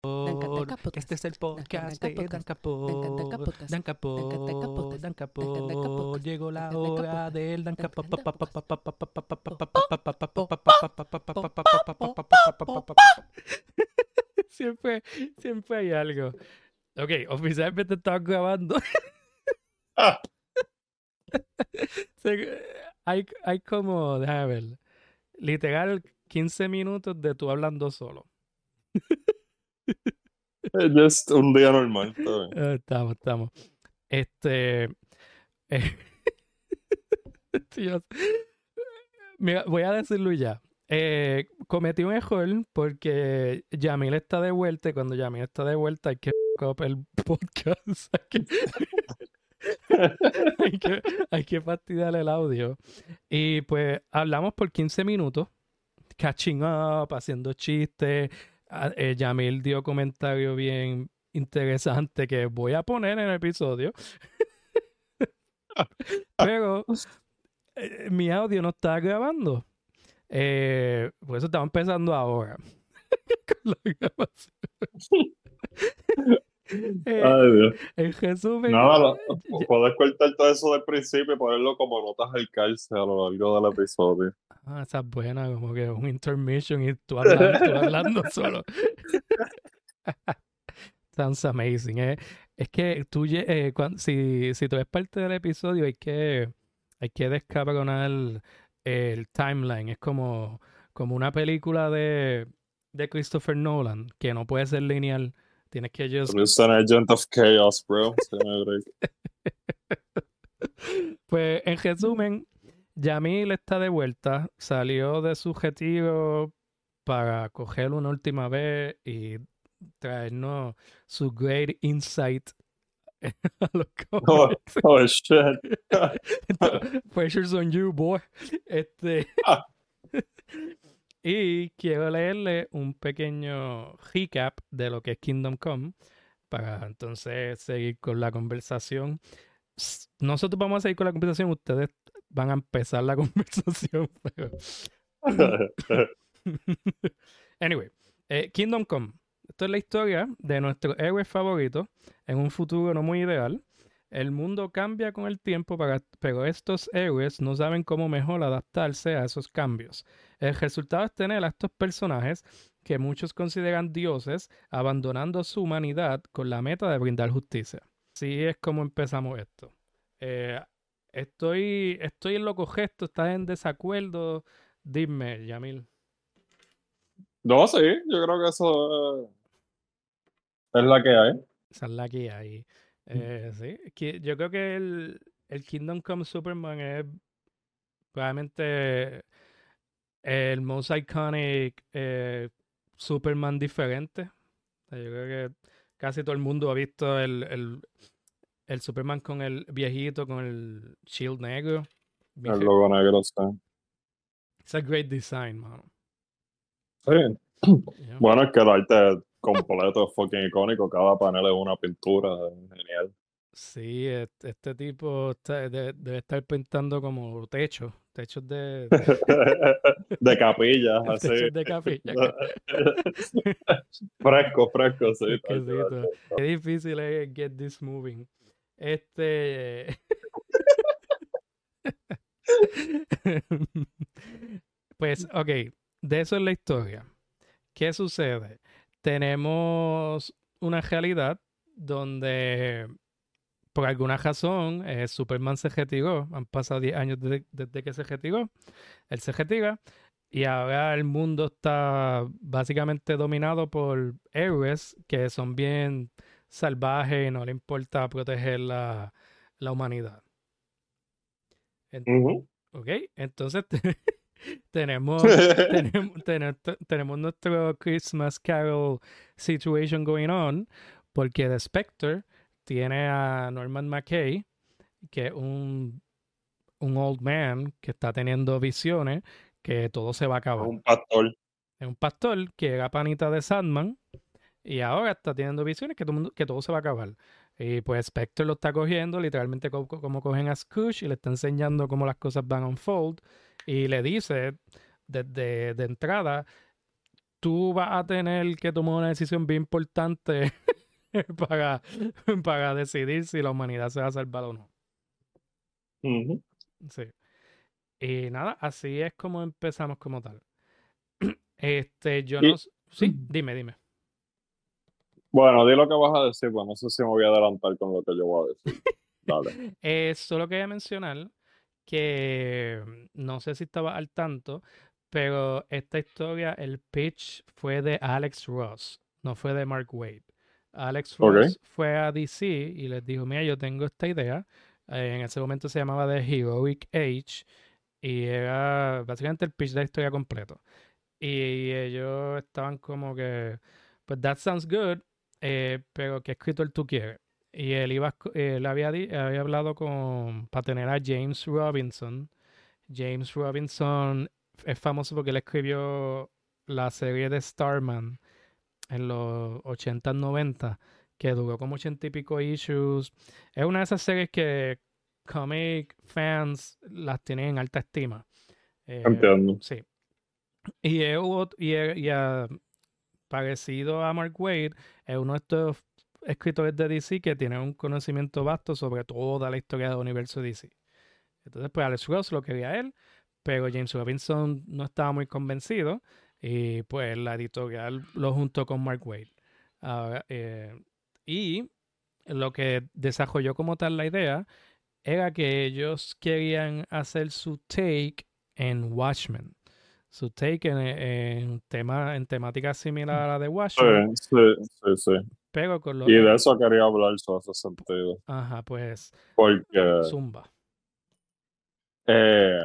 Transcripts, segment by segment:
Este es el podcast de Dan Capot. Dan Capot. Dan Capot. Llegó la hora del Dan. Siempre, siempre hay algo. Ok, oficialmente estamos grabando. hay, hay como, déjame ver, literal 15 minutos de tú hablando solo. Just un día normal. Eh, Estamos, estamos. Este. eh, voy a decirlo ya. Eh, cometí un error porque Yamil está de vuelta y cuando Yamil está de vuelta hay que up el podcast. Hay que, hay que, hay que fastidiar el audio. Y pues hablamos por 15 minutos, catching up, haciendo chistes. Ah, eh, Yamil dio comentario bien interesante que voy a poner en el episodio. Pero eh, mi audio no está grabando. Eh, por eso estamos empezando ahora. Con la grabación. Eh, Ay, en resumen, Nada, lo- ya- puedes cortar todo eso del principio y ponerlo como notas al cárcel a lo largo del episodio. Ah, esa es buena, como que un intermission y tú hablando, tú hablando solo. Sounds amazing. eh. Es que tú, eh, si, si tú eres parte del episodio, hay que, hay que descabronar el timeline. Es como, como una película de, de Christopher Nolan, que no puede ser lineal. Tienes que just es un agent of chaos, bro. Pues en resumen, Yamil está de vuelta, salió de su retiro para coger una última vez y traernos su great insight a los Oh, oh, shit. Pressure's on you, boy. Este, Ah. y quiero leerle un pequeño recap de lo que es Kingdom Come para entonces seguir con la conversación. Nosotros vamos a seguir con la conversación, ustedes van a empezar la conversación. pero- anyway, eh, Kingdom Come. Esto es la historia de nuestro héroe favorito en un futuro no muy ideal. El mundo cambia con el tiempo, para- pero estos héroes no saben cómo mejor adaptarse a esos cambios. El resultado es tener a estos personajes que muchos consideran dioses abandonando su humanidad con la meta de brindar justicia. Así es como empezamos esto. Eh, estoy, estoy en lo correcto, estás en desacuerdo. Dime, Yamil. No, sí, yo creo que eso eh, es la que hay. Esa es la que hay. Eh, sí, yo creo que el, el Kingdom Come Superman es probablemente el most iconic eh, Superman diferente. Yo creo que casi todo el mundo ha visto el, el, el Superman con el viejito, con el shield negro. El logo negro, sí. It's a great design, mano. Sí. Yeah. Bueno, es que el arte completo es fucking icónico. Cada panel es una pintura. Genial. Sí, este tipo está- de- debe estar pintando como techos, techos de, De capillas, así. techos de capilla. fresco, fresco, sí. Qué difícil es get this moving. Este. pues, ok, de eso es la historia. ¿Qué sucede? Tenemos una realidad donde, por alguna razón, eh, Superman se retiró. Han pasado 10 años desde, desde que se retiró. Él se retira y ahora el mundo está básicamente dominado por héroes que son bien salvajes y no le importa proteger la, la humanidad. En- Ujú. ok, entonces te- tenemos, tenemos, tenemos, tenemos nuestro Christmas Carol situation going on porque The Spectre tiene a Norman McKay, que es un, un old man que está teniendo visiones que todo se va a acabar. Un pastor. Es un pastor que era panita de Sandman y ahora está teniendo visiones que todo, mundo- que todo se va a acabar. Y pues Spectre lo está cogiendo, literalmente co- co- como, cogen a Scrooge y le está enseñando cómo las cosas van a unfold. Y le dice desde de entrada, tú vas a tener que tomar una decisión bien importante para, para decidir si la humanidad se va a salvar o no. Sí. Y nada, así es como empezamos como tal. Este, yo no... Sí, dime, dime. Bueno, di lo que vas a decir, pues no sé si me voy a adelantar con lo que yo voy a decir. Dale. Eh, solo quería mencionar que mm, no sé si estaba al tanto, pero esta historia, el pitch fue de Alex Ross, no fue de Mark Wade. Alex. Ross fue a DC y les dijo, mira, yo tengo esta idea. Eh, en ese momento se llamaba The Heroic Age y era básicamente el pitch de la historia completo. Y ellos estaban como que, pues that sounds good, eh, pero ¿qué escritor tú quieres? Y él iba, a él había, hablado con, para tener a James Robinson. James Robinson es famoso porque él escribió la serie de Starman en los 80, 90, que duró como 80 y pico issues. Es una de esas series que comic fans las tienen en alta estima. Eh. Sí. Y, y, y, ah, parecido a Mark Wade, es uno de estos escritores de DC que tiene un conocimiento vasto sobre toda la historia del universo DC. Entonces, pues Alex Ross lo quería él, pero James Robinson no estaba muy convencido y pues la editorial lo juntó con Mark Wade. Eh, y lo que desarrolló como tal la idea era que ellos querían hacer su take en Watchmen. Su take en, en tema, en temática similar a la de Sí, Watchmen, sí, sí, sí. pero con lo Y de eso quería hablar, eso hace sentido. Ajá, pues Porque Zumba. eh,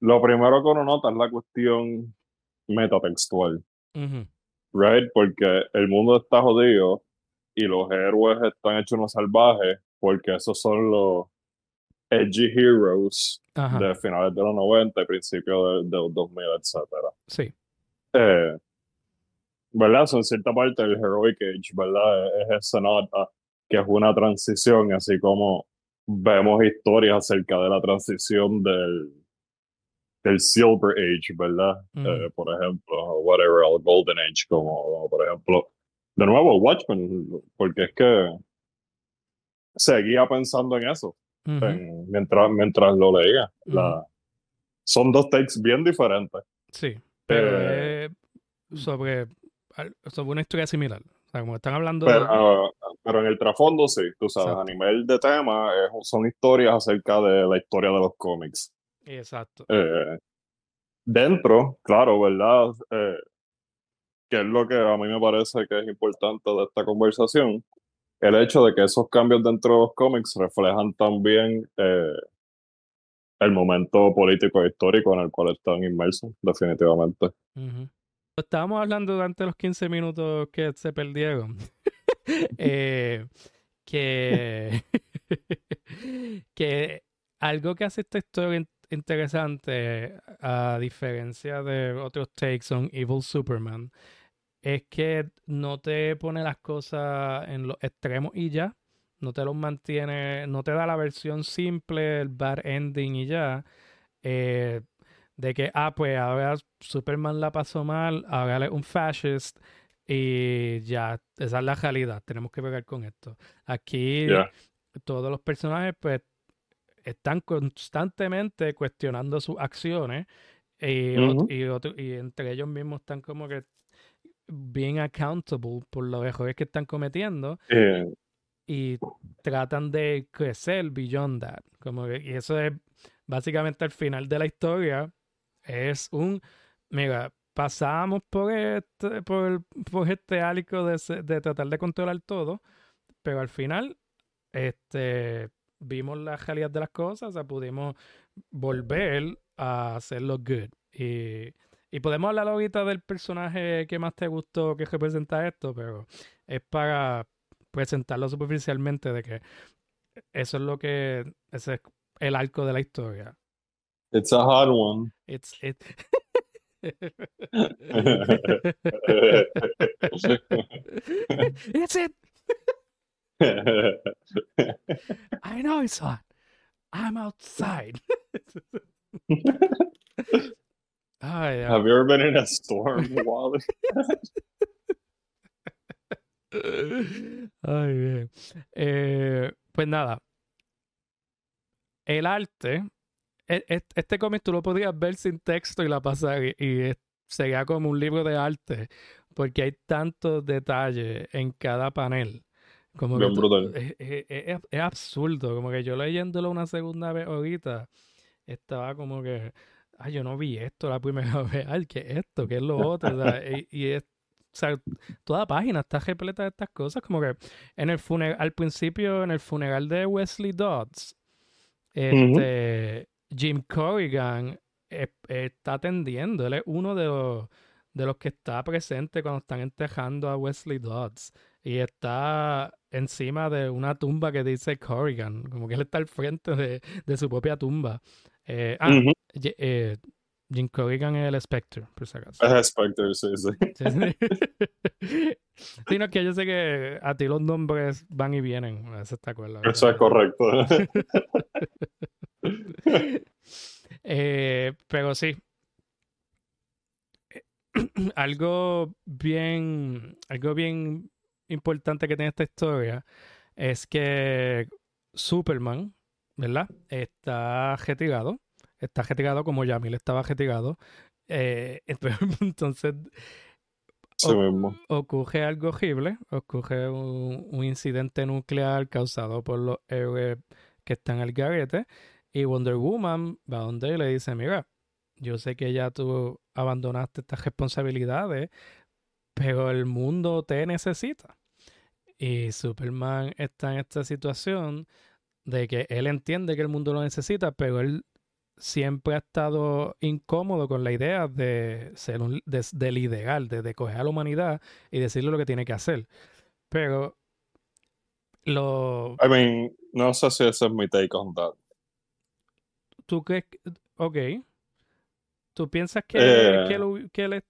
lo primero que uno nota es la cuestión metatextual, right? Porque el mundo está jodido y los héroes están hechos unos salvajes, porque esos son los edgy heroes Ajá, de finales de los 90 y principios de, de los 2000, etcétera. sí. Eh, ¿verdad? Son cierta parte del Heroic Age, ¿verdad? Es, es esa nota que es una transición, así como vemos historias acerca de la transición del, del Silver Age, ¿verdad? Ujú. Eh, por ejemplo, o whatever, el Golden Age, como, como por ejemplo, de nuevo, Watchmen, porque es que seguía pensando en eso En- mientras, mientras lo leía. La, son dos takes bien diferentes. Sí, pero Eh, es sobre, sobre una historia similar. O sea, como están hablando de... Pero, pero en el trasfondo sí, tú sabes, Exacto. a nivel de tema son historias acerca de la historia de los cómics. Exacto. Eh, dentro, claro, ¿verdad? Eh, que es lo que a mí me parece que es importante de esta conversación, el hecho de que esos cambios dentro de los cómics reflejan también eh, el momento político e histórico en el cual están inmersos, definitivamente. Ujú. Estábamos hablando durante los 15 minutos que se perdieron. eh, que, que algo que hace esta historia in- interesante, a diferencia de otros takes on Evil Superman, es que no te pone las cosas en los extremos y ya. No te los mantiene, no te da la versión simple, el bad ending y ya. Eh, de que, ah, pues ahora Superman la pasó mal, ahora es un fascist y ya, esa es la realidad, tenemos que pegar con esto. Aquí todos los personajes pues están constantemente cuestionando sus acciones y, ot- Ujú. y, otro- y entre ellos mismos están como que being accountable por los errores que están cometiendo Eh, y tratan de crecer beyond that. Como que- y eso es básicamente al final de la historia. Es un, mira, pasamos por este, por, el- por este álico de, de tratar de controlar todo, pero al final, este, vimos la realidad de las cosas, o sea, pudimos volver a hacerlo good. Y, y podemos hablar ahorita del personaje que más te gustó que representa esto, pero es para presentarlo superficialmente de que eso es lo que ese es el arco de la historia. it's a hard one. It's it. it's it. I know it's hot. I'm outside. Ay, ya. Have you ever been in a storm, Wally? Ay, bien. Eh, pues nada. El arte. e- e- Este cómic tú lo podías ver sin texto y la pasar y, sería como un libro de arte porque hay tantos detalles en cada panel. Como Bien brutal. es- es absurdo. Como que yo leyéndolo una segunda vez ahorita estaba como que, ay, yo no vi esto la primera vez. Ay, ¿qué es esto? ¿Qué es lo otro? O sea, y, y es, o sea, toda página está repleta de estas cosas. Como que en el funeral, al principio, en el funeral de Wesley Dodds, este, Jim Corrigan eh, está atendiendo. Él es uno de los, de los que está presente cuando están enterrando a Wesley Dodds. Y está encima de una tumba que dice Corrigan. Como que él está al frente de, de su propia tumba. Eh, ah. Ye- eh, Jim Corrigan es el Spectre, por si acaso. Es Spectre, sí, sí. Sí, que yo sé que a ti los nombres van y vienen. Eso está acuerdo. Eso es correcto. Eh, pero sí. Algo bien, algo bien importante que tiene esta historia es que Superman, ¿verdad? Está retirado. Está retirado como Yamil estaba retirado. Eh, entonces Sí ocurre algo horrible, ocurre un, un incidente nuclear causado por los héroes que están al garete y Wonder Woman va donde le dice, mira, yo sé que ya tú abandonaste estas responsabilidades, pero el mundo te necesita. Y Superman está en esta situación de que él entiende que el mundo lo necesita, pero él siempre ha estado incómodo con la idea de ser un, de, de liderar, de, de coger a la humanidad y decirle lo que tiene que hacer. Pero lo, I mean, no sé si ese es mi take on that. ¿tú crees ok, tú piensas que, Eh. que, lo- que él,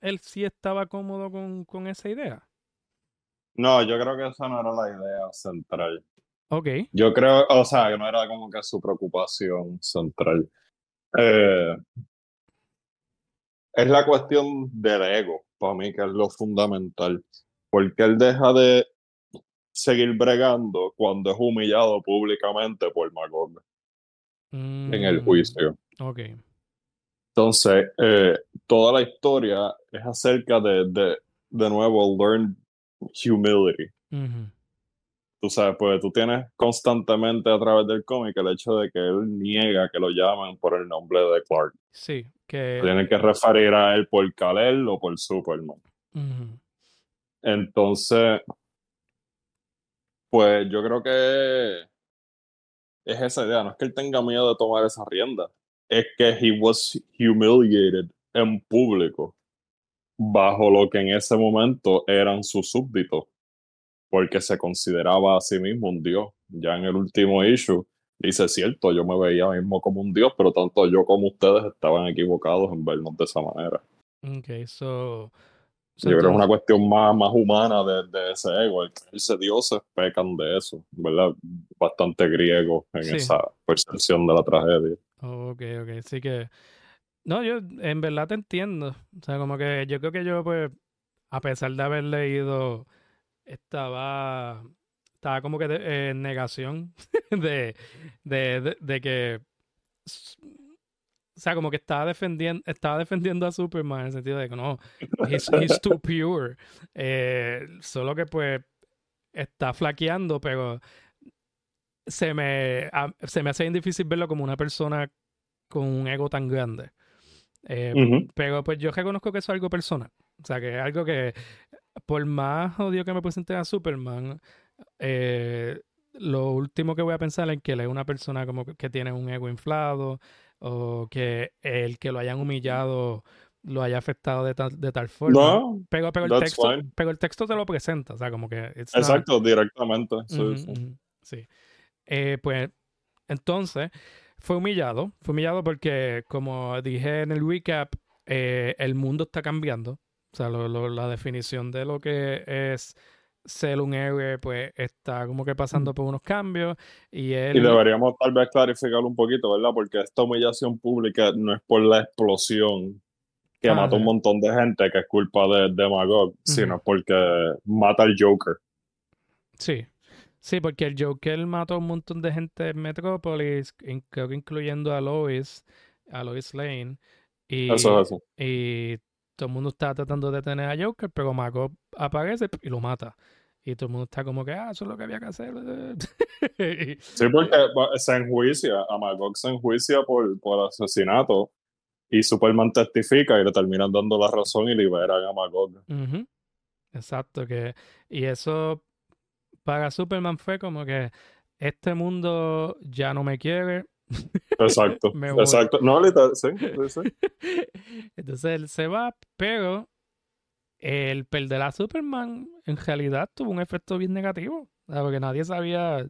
él sí estaba cómodo con, con esa idea? No, yo creo que esa no era la idea central. Ok, Yo creo, o sea, que no era como que su preocupación central. Eh, es la cuestión del ego, para mí, que es lo fundamental. Porque él deja de seguir bregando cuando es humillado públicamente por Magog en el Mm, juicio. Ok, Entonces, eh, toda la historia es acerca de, de, de nuevo, learn humility. ujú, Tú sabes, pues tú tienes constantemente a través del cómic el hecho de que él niega que lo llamen por el nombre de Clark. sí, que... Tienen que referir a él por Kal-El o por Superman. Entonces, pues yo creo que es esa idea. No es que él tenga miedo de tomar esa rienda. Es que he was humiliated en público bajo lo que en ese momento eran sus súbditos. Porque se consideraba a sí mismo un dios. Ya en el último issue dice, cierto, yo me veía mismo como un dios, pero tanto yo como ustedes estaban equivocados en vernos de esa manera. Ok, so... so Yo creo que es una cuestión más, más humana de, de ese ego. El creerse dioses pecan de eso, ¿verdad? Bastante griego en Sí. esa percepción de la tragedia. Ok, ok, sí que... No, yo en verdad te entiendo. O sea, como que yo creo que yo, pues, a pesar de haber leído, estaba, estaba como que de- en negación de, de, de, que... O sea, como que estaba defendiendo, estaba defendiendo a Superman en el sentido de que no, he's, he's too pure. Eh, solo que pues está flaqueando, pero se me, a- se me hace bien difícil verlo como una persona con un ego tan grande. Eh. Pero pues yo reconozco que eso es algo personal. O sea, que es algo que, por más odio que me presenten a Superman, eh, lo último que voy a pensar es que él es una persona como que, tiene un ego inflado o que el que lo hayan humillado lo haya afectado de tal, de tal forma. No, pero, pero, el texto, fine. pero el texto te lo presenta. O sea, como que... not- exacto, directamente. sí. Eh, pues entonces fue humillado, fue humillado porque como dije en el recap, eh, el mundo está cambiando. O sea, lo- lo- la definición de lo que es ser un héroe, pues está como que pasando por unos cambios y él... Y deberíamos tal vez clarificarlo un poquito, ¿verdad? Porque esta humillación pública no es por la explosión que Ah, mata un montón de gente, que es culpa de, de Magog, sino porque mata al Joker. Sí, sí, porque el Joker mató a un montón de gente en Metrópolis, creo que incluyendo a Lois, a Lois Lane, y, Eso es eso. y todo el mundo está tratando de detener a Joker, pero Margot aparece y lo mata. Y todo el mundo está como que, ah, eso es lo que había que hacer. Sí, porque va- se enjuicia, a Magog se enjuicia por, por asesinato y Superman testifica y le terminan dando la razón y liberan a Magog. Ujú, Exacto, que y eso para Superman fue como que este mundo ya no me quiere. Exacto, exacto. No, literal, sí, sí, sí. Entonces él se va, pero el perder a Superman en realidad tuvo un efecto bien negativo, ¿sabes? porque nadie sabía,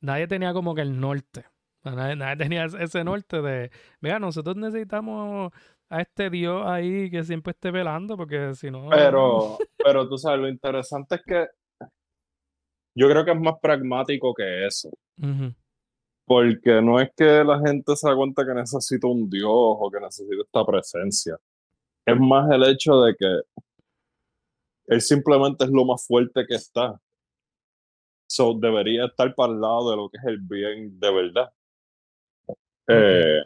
nadie tenía como que el norte, nadie, nadie tenía ese norte de, mira, nosotros necesitamos a este dios ahí que siempre esté velando, porque si no... Pero, pero tú sabes, lo interesante es que yo creo que es más pragmático que eso. Porque no es que la gente se da cuenta que necesita un dios o que necesita esta presencia. Es más el hecho de que él simplemente es lo más fuerte que está. So, debería estar para el lado de lo que es el bien de verdad. Eh,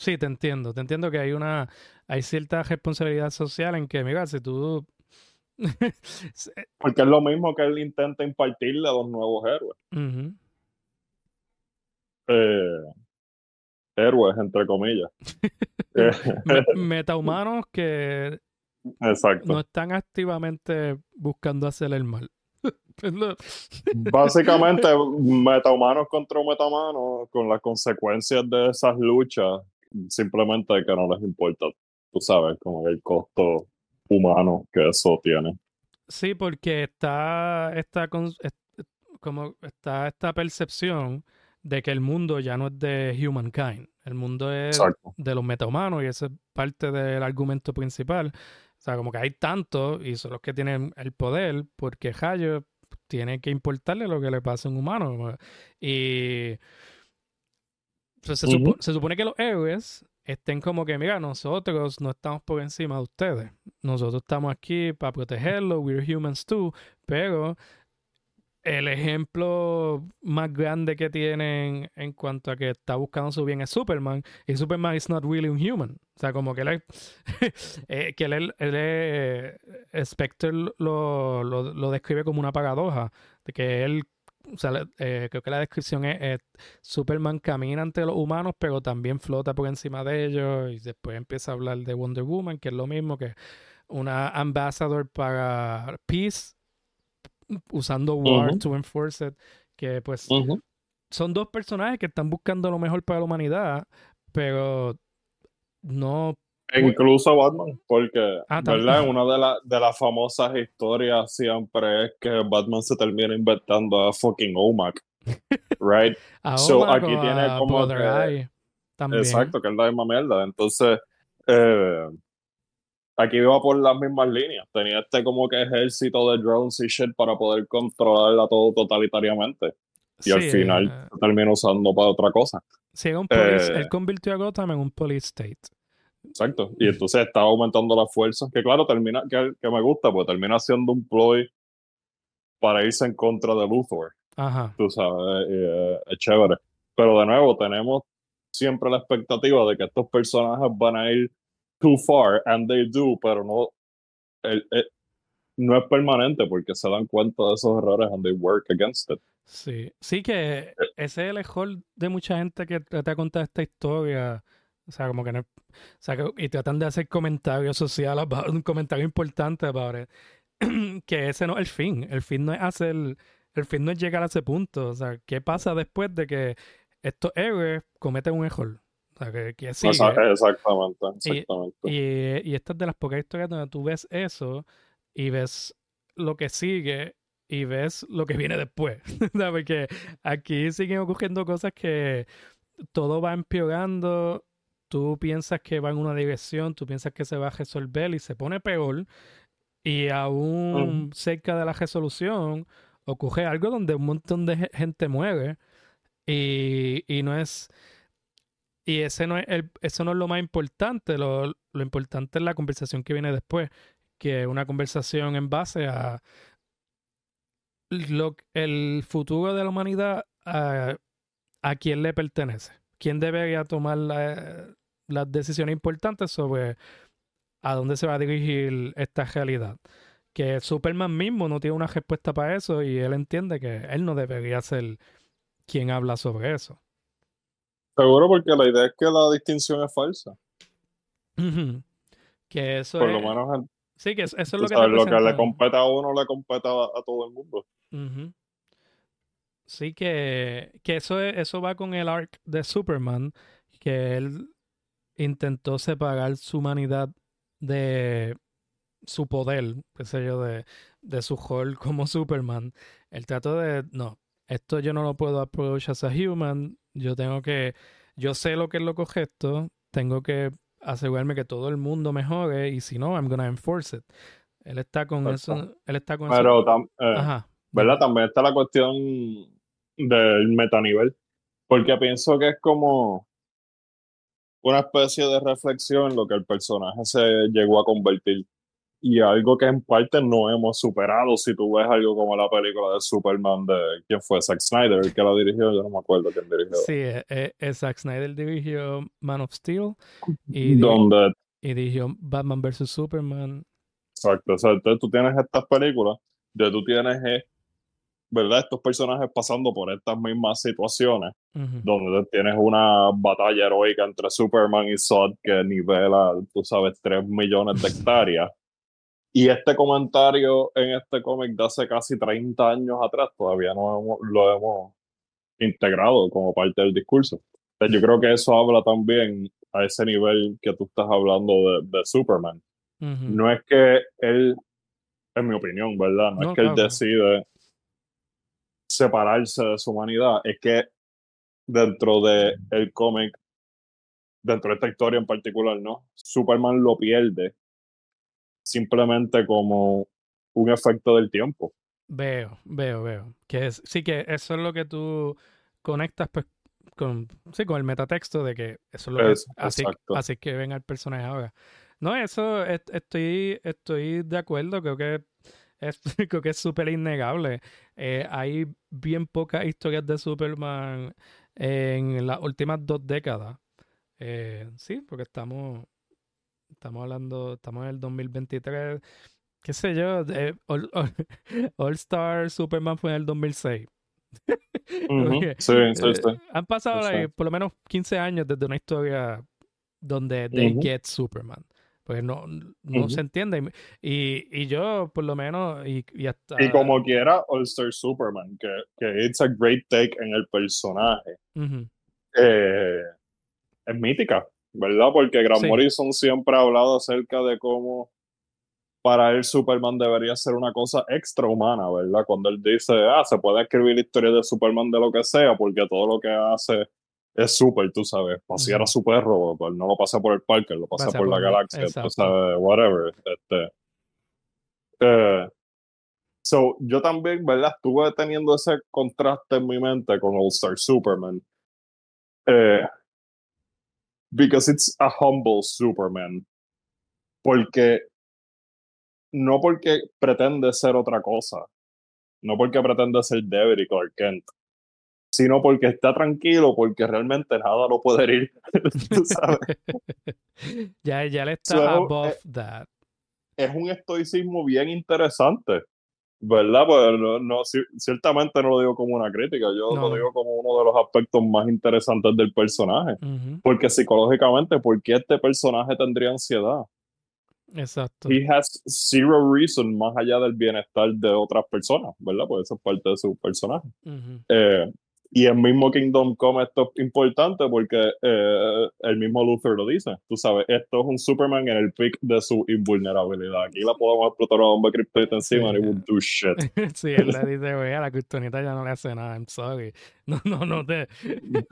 Sí, te entiendo, te entiendo que hay una, hay cierta responsabilidad social en que, mira, si tú... porque es lo mismo que él intenta impartirle a los nuevos héroes. Ujú. Eh, héroes, entre comillas. Me- metahumanos que exacto. no están activamente buscando hacer el mal. Básicamente, metahumanos contra metahumanos, con las consecuencias de esas luchas, simplemente que no les importa, tú sabes, como el costo humano que eso tiene. Sí, porque está esta, como está esta percepción de que el mundo ya no es de humankind, el mundo es Exacto. de los metahumanos y esa es parte del argumento principal. O sea, como que hay tantos y son los que tienen el poder porque Hayo tiene que importarle lo que le pasa a un humano. Y se, supo- Ujú. se supone que los héroes estén como que, mira, nosotros no estamos por encima de ustedes. Nosotros estamos aquí para protegerlos, we're humans too, pero el ejemplo más grande que tienen en cuanto a que está buscando su bien es Superman, y Superman is not really un human. O sea, como que él es, eh, que él, él, eh, Spectre lo, lo, lo describe como una paradoja, de que él, o sea, eh, creo que la descripción es, Superman camina ante los humanos, pero también flota por encima de ellos, y después empieza a hablar de Wonder Woman, que es lo mismo que una ambassador para peace, usando war to enforce it, que pues son dos personajes que están buscando lo mejor para la humanidad, pero no... E incluso Batman, porque, Ah, ¿verdad? Una de, la- de las famosas historias siempre es que Batman se termina inventando a fucking OMAC, right? A So, aquí tiene como que-. Exacto, que es la misma mierda. Entonces, eh, aquí iba por las mismas líneas. Tenía este como que ejército de drones y shit para poder controlarla todo totalitariamente. Y al final eh, se termina usando para otra cosa. sí, era un police- eh, él convirtió a Gotham en un police state. Exacto. Y entonces está aumentando las fuerzas, que claro, termina, que, que me gusta, pues termina siendo un ploy para irse en contra de Luthor. Ajá. Tú sabes, eh, es chévere. Pero de nuevo, tenemos siempre la expectativa de que estos personajes van a ir too far, and they do, pero no, el- el- no es permanente porque se dan cuenta de esos errores and they work against it. Sí, sí que ese es el error de mucha gente que trata de contar esta historia. O sea, como que no, o sea, y tratan de hacer comentarios sociales, un comentario importante about que ese no es el fin. El fin no es hacer, el fin no es llegar a ese punto. O sea, ¿qué pasa después de que estos héroes cometen un error? Sea, que, que sigue. Exactamente, Y-. Y, y esta es de las pocas historias donde tú ves eso y ves lo que sigue y ves lo que viene después. Porque aquí siguen ocurriendo cosas que todo va empeorando. Tú piensas que va en una dirección, tú piensas que se va a resolver y se pone peor. Y aún cerca de la resolución ocurre algo donde un montón de gente muere y, y no es... Y ese no es el, eso no es lo más importante, lo, lo importante es la conversación que viene después, que es una conversación en base a lo, el futuro de la humanidad, a, a quién le pertenece, quién debería tomar la, las decisiones importantes sobre a dónde se va a dirigir esta realidad. Que Superman mismo no tiene una respuesta para eso y él entiende que él no debería ser quien habla sobre eso. Seguro porque la idea es que la distinción es falsa. Que eso Por es... lo menos Sí, que eso, eso es lo que, sabes, lo que le compete a uno le compete a, a todo el mundo. Sí, que, que eso, es- eso va con el arc de Superman, que él intentó separar su humanidad de su poder, qué sé yo, de, de su rol como Superman. Él trató de, no, esto yo no lo puedo approach as a human, yo tengo que, yo sé lo que es lo correcto, tengo que asegurarme que todo el mundo mejore y si no, I'm gonna enforce it. Él está con eso, él está con eso. Pero, tam- eh, Ajá. ¿verdad? También está la cuestión del metanivel. Porque pienso que es como una especie de reflexión en lo que el personaje se llegó a convertir. Y algo que en parte no hemos superado. Si tú ves algo como la película de Superman de quién fue Zack Snyder, el que la dirigió, yo no me acuerdo quién dirigió. Sí, eh, eh, eh, Zack Snyder dirigió Man of Steel y, Donde y dirigió Batman vs. Superman. Exacto, o sea, entonces tú tienes estas películas de tú tienes, eh, ¿verdad? Estos personajes pasando por estas mismas situaciones, donde tienes una batalla heroica entre Superman y Zod que nivela, tú sabes, 3 millones de hectáreas. Y este comentario en este cómic de hace casi 30 años atrás todavía no hemos- lo hemos integrado como parte del discurso. Yo creo que eso habla también a ese nivel que tú estás hablando de, de Superman no es que él, en mi opinión, ¿verdad? No, No, es que él claro, decide separarse de su humanidad, es que dentro de el cómic, dentro de esta historia en particular, ¿no? Superman lo pierde simplemente como un efecto del tiempo. Veo, veo, veo. Que es, sí que eso es lo que tú conectas pues con, sí, con el metatexto de que eso es lo que Es- así, exacto. así que ven al personaje ahora. No, eso est- estoy, estoy de acuerdo, creo que es, creo que es súper innegable. Eh, hay bien pocas historias de Superman en las últimas dos décadas. Eh, sí, porque estamos, estamos hablando, estamos en el 2023, qué sé yo, de- All, All- All Star Superman fue en el 2006. Ujú, Porque, Sí, sí, eh, sí. Han pasado like, por lo menos 15 años desde una historia donde they Ujú. get Superman. Porque no, no se entiende. Y, y yo, por lo menos, y, y hasta. Y como quiera, All Star Superman, que, que it's a great take en el personaje, eh, es mítica, ¿verdad? Porque Grant Sí. Morrison siempre ha hablado acerca de cómo para él Superman debería ser una cosa extrahumana, ¿verdad? Cuando él dice, ah, se puede escribir la historia de Superman de lo que sea, porque todo lo que hace es super, tú sabes. Pasear a Ujú. su perro, pues no lo pasa por el parque, lo pasa por la galaxia, tú sabes, whatever. Este, eh, so, yo también, ¿verdad? Estuve teniendo ese contraste en mi mente con All Star Superman. Eh, because it's a humble Superman. Porque no porque pretende ser otra cosa, no porque pretende ser David y Clark Kent, sino porque está tranquilo, porque realmente nada lo puede herir. Ya, ya le está So, eh, above that. es un estoicismo bien interesante, ¿verdad? Pues no, no, ci- ciertamente no lo digo como una crítica, yo No, lo digo como uno de los aspectos más interesantes del personaje. Porque psicológicamente, ¿por qué este personaje tendría ansiedad? Exacto. he has zero reason más allá del bienestar de otras personas, ¿verdad? Pues eso es parte de su personaje. Eh, y el mismo Kingdom Come esto es importante porque eh, el mismo Luther lo dice. Tú sabes, esto es un Superman en el pic de su invulnerabilidad. Aquí la podemos explotar a bomba kryptonita encima Sí. it would do shit. sí, él le dice, güey, a la criptonita ya no le hace nada, I'm sorry. No, no, no te.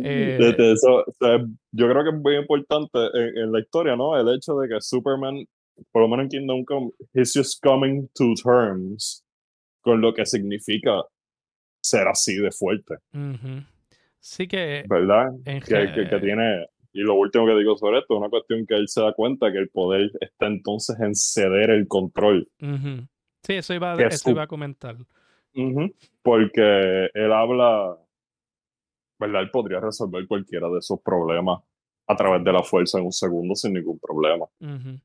Eh, Este, eso, o sea, yo creo que es muy importante en, en la historia, ¿no? El hecho de que Superman por lo menos en Kingdom Come, he's just coming to terms con lo que significa ser así de fuerte, Ujú. Sí que ¿verdad? Que, que, que ge- tiene, y lo último que digo sobre esto, es una cuestión que él se da cuenta que el poder está entonces en ceder el control. Sí, eso iba, a- eso iba a comentar. Porque él habla, ¿verdad? Él podría resolver cualquiera de esos problemas a través de la fuerza en un segundo sin ningún problema. Ujú.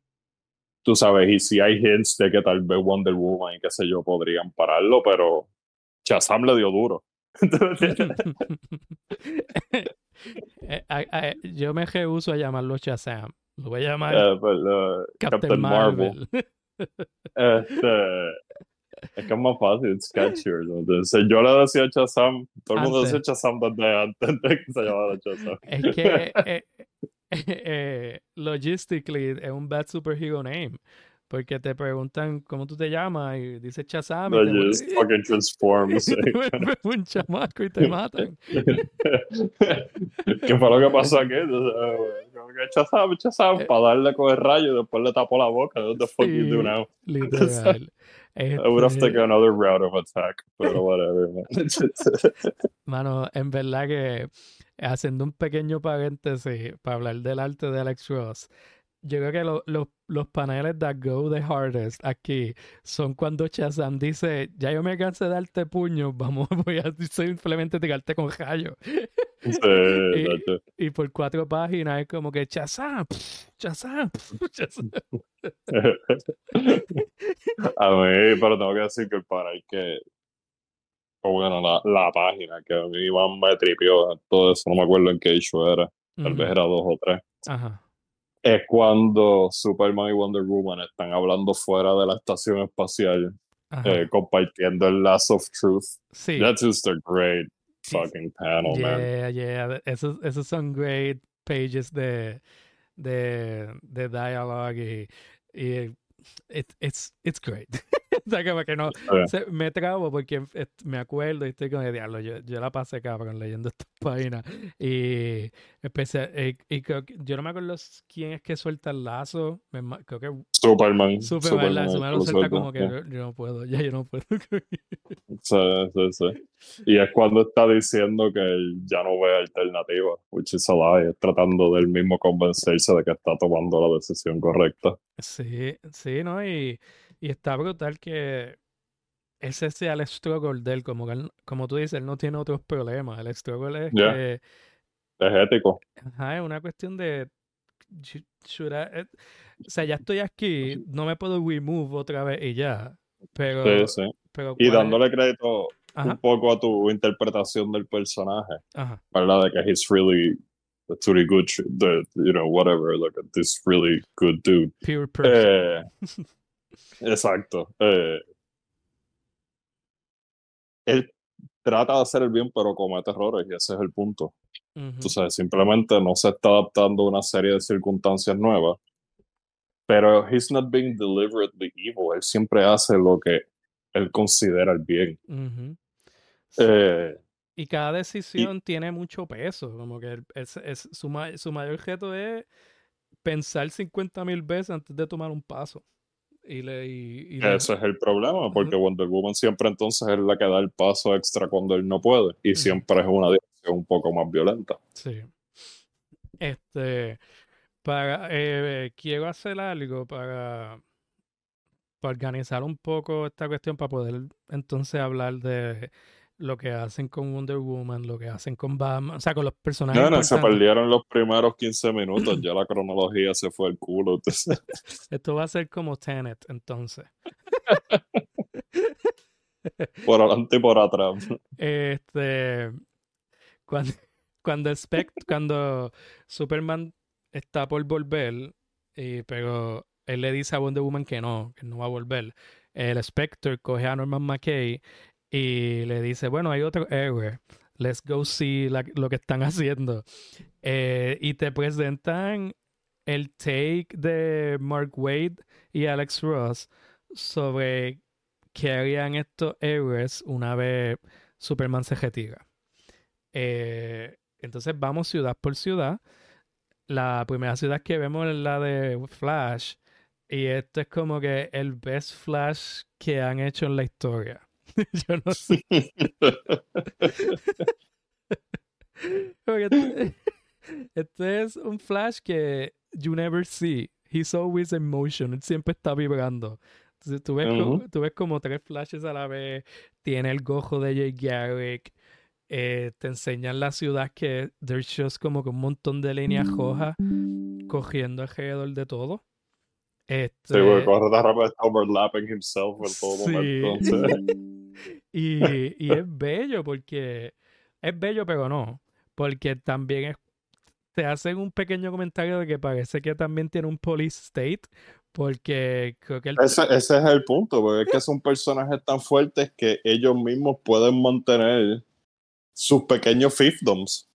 Tú sabes, y si hay hints de que tal vez Wonder Woman y qué sé yo podrían pararlo, pero Shazam le dio duro. Eh, yo me rehuso a llamarlo Shazam. Lo voy a llamar Eh, pues, eh, Captain, Captain Marvel. Marvel. Este, es que es más fácil, it's catchier. ¿no? Entonces, yo le decía Shazam, todo el mundo Antes. decía Shazam desde antes de que se llamara Shazam. es que eh, eh, eh, logistically es un bad superhero name. Porque te preguntan cómo tú te llamas y dices Shazam y They te, vuel- just fucking transform. sí. un chamaco y te matan. ¿Qué fue lo que pasó aquí? Shazam, Eh. para darle con el rayo y después le tapó la boca. What the fuck you do Sí, now? Literal. I would have Este, taken another route of attack, pero whatever. man. Mano, en verdad que haciendo un pequeño paréntesis para hablar del arte de Alex Ross, yo creo que lo- lo- los paneles that go the hardest aquí son cuando Shazam dice, ya yo me cansé de darte puños, vamos, voy a simplemente tirarte con rayo. Sí, Y- por cuatro páginas es como que Shazam, pff, Shazam. A mí, pero tengo que decir que el panel que. O bueno, la, la página que a mí más me tripió, todo eso, no me acuerdo en qué issue era, tal vez era dos o tres. Ajá. Es cuando Superman y Wonder Woman están hablando fuera de la estación espacial, eh, compartiendo el Last of Truth. Sí. That's just a great fucking panel, man. Yeah, yeah. Esos, esos son great pages de, de, de dialogue y, y it- it's, it's great. o sea, como que no, se- me trabo porque eh, me acuerdo y estoy con el diablo. Yo, yo la pasé cabrón leyendo estas páginas. Y especial, y, y creo que- yo no me acuerdo quién es que suelta el lazo. me creo que Superman. Superman, la Superman, Superman lo suelta suelta, como que sí. yo, yo no puedo, ya yo no puedo. Sí, sí, sí. Y es cuando está diciendo que ya no ve alternativa, which is a lie, es tratando del mismo convencerse de que está tomando la decisión correcta. Sí, sí, ¿no? Y, y está brutal que ese sea el struggle de él, como, él- como tú dices, él no tiene otros problemas. El struggle es Ya. que Es ético. ajá, es una cuestión de I- eh, o sea, ya estoy aquí, no me puedo remove otra vez y ya. Pero, Sí, sí. pero Y dándole crédito Ajá, un poco a tu interpretación del personaje, ajá. ¿verdad? De que he's really a really good, the, you know, whatever, like this really good dude. Pure person. Eh, exacto. Eh, él trata de hacer el bien, pero comete errores, y ese es el punto. Ujú, Entonces, simplemente no se está adaptando a una serie de circunstancias nuevas. Pero he's not being deliberately evil. Él siempre hace lo que él considera el bien. Eh, Y cada decisión tiene mucho peso, como que es, es- su, ma- su mayor reto es pensar 50 mil veces antes de tomar un paso. Y le, y, y le- ese es el problema, porque Wonder Woman siempre entonces es la que da el paso extra cuando él no puede. Y siempre es una dirección un poco más violenta. Sí. Este, para, eh, quiero hacer algo para, para organizar un poco esta cuestión, para poder entonces hablar de lo que hacen con Wonder Woman, lo que hacen con Batman, o sea, con los personajes No, no, se perdieron los primeros 15 minutos, ya la cronología se fue al culo. entonces- Esto va a ser como Tenet, entonces. por adelante y por atrás. Este, cuando, cuando, Spect- cuando Superman está por volver, y, pero él le dice a Wonder Woman que no, que no va a volver. El Spectre coge a Norman McKay y le dice, bueno, hay otro héroe, let's go see lo que están haciendo. Eh, y te presentan el take de Mark Wade y Alex Ross sobre qué harían estos héroes una vez Superman se retira. Eh, entonces vamos ciudad por ciudad. La primera ciudad que vemos es la de Flash. Y esto es como que el best flash que han hecho en la historia. Yo no sé. Este, este es un flash que you never see. He's always in motion. Él siempre está vibrando. Entonces tú ves, tú ves como tres flashes a la vez. Tiene el gojo de Jay Garrick. eh, te enseñan la ciudad que there's just como que un montón de líneas rojas cogiendo alrededor de todo. Este, Sí, está overlapping himself en todo Sí. momento. Y, y es bello porque es bello pero no porque también es, te hacen un pequeño comentario de que parece que también tiene un police state porque creo que el, Ese, ese es el punto, porque es que son personajes tan fuertes que ellos mismos pueden mantener sus pequeños fiefdoms